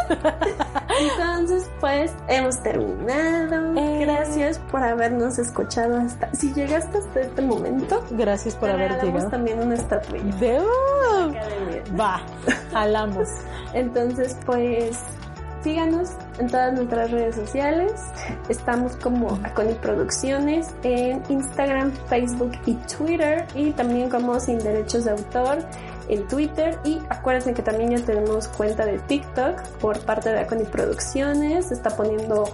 Entonces, pues hemos terminado.
Eh.
Gracias por habernos escuchado hasta. Si llegaste hasta este momento,
gracias por haber llegado
también una estatuilla.
de. Va jalamos
Entonces, pues síganos en todas nuestras redes sociales. Estamos como Aconi Producciones en Instagram, Facebook y Twitter. Y también como Sin Derechos de Autor en Twitter. Y acuérdense que también ya tenemos cuenta de TikTok por parte de Aconi Producciones. Se está poniendo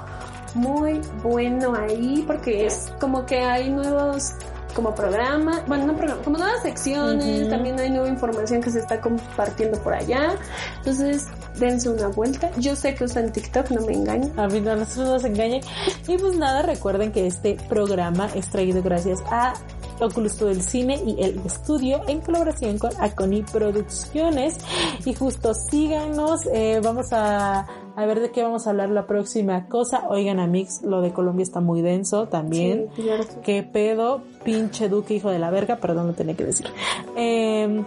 muy bueno ahí porque es como que hay nuevos como programa, bueno, no programa, como nuevas secciones, también hay nueva información que se está compartiendo por allá. Entonces, dense una vuelta. Yo sé que usan TikTok, no me engañen.
A mí no, a nosotros nos engañen. Y pues nada, recuerden que este programa es traído gracias a Oculus del Cine y el estudio en colaboración con Aconi Producciones. Y justo síganos, eh, vamos a, a ver de qué vamos a hablar la próxima cosa. Oigan, Amix, lo de Colombia está muy denso también.
Sí.
¿Qué pedo? Pinche Duque, hijo de la verga, perdón, lo tenía que decir. Eh,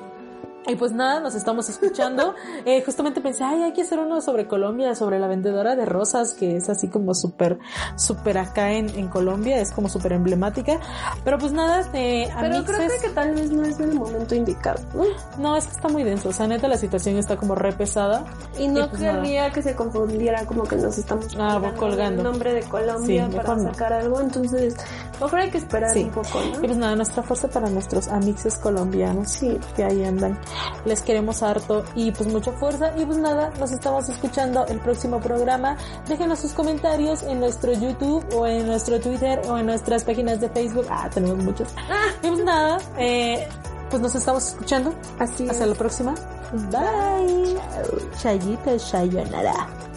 y pues nada, nos estamos escuchando. Eh, justamente pensé, ay, hay que hacer uno sobre Colombia, sobre la vendedora de rosas, que es así como súper, súper acá en, en Colombia, es como súper emblemática. Pero pues nada, eh,
Pero creo que tal vez no es el momento indicado. ¿no?
no, es que está muy denso. O sea, neta, la situación está como re pesada.
Y no
pues, nada.
querría que se confundiera como que nos estamos
Ah,
colgando
colgando.
el nombre de Colombia
Sí,
para
no.
sacar algo. Entonces, mejor hay que esperar
Sí.
un poco, ¿no?
Y pues nada, nuestra fuerza para nuestros amixes colombianos
Sí.
que ahí andan. Les queremos harto y pues mucha fuerza. Y pues nada, nos estamos escuchando el próximo programa. Déjenos sus comentarios en nuestro YouTube o en nuestro Twitter o en nuestras páginas de Facebook. Ah, tenemos muchos. Y pues nada, eh, pues nos estamos escuchando.
Así
Hasta
es.
la próxima. Bye. Chayito, sayonara.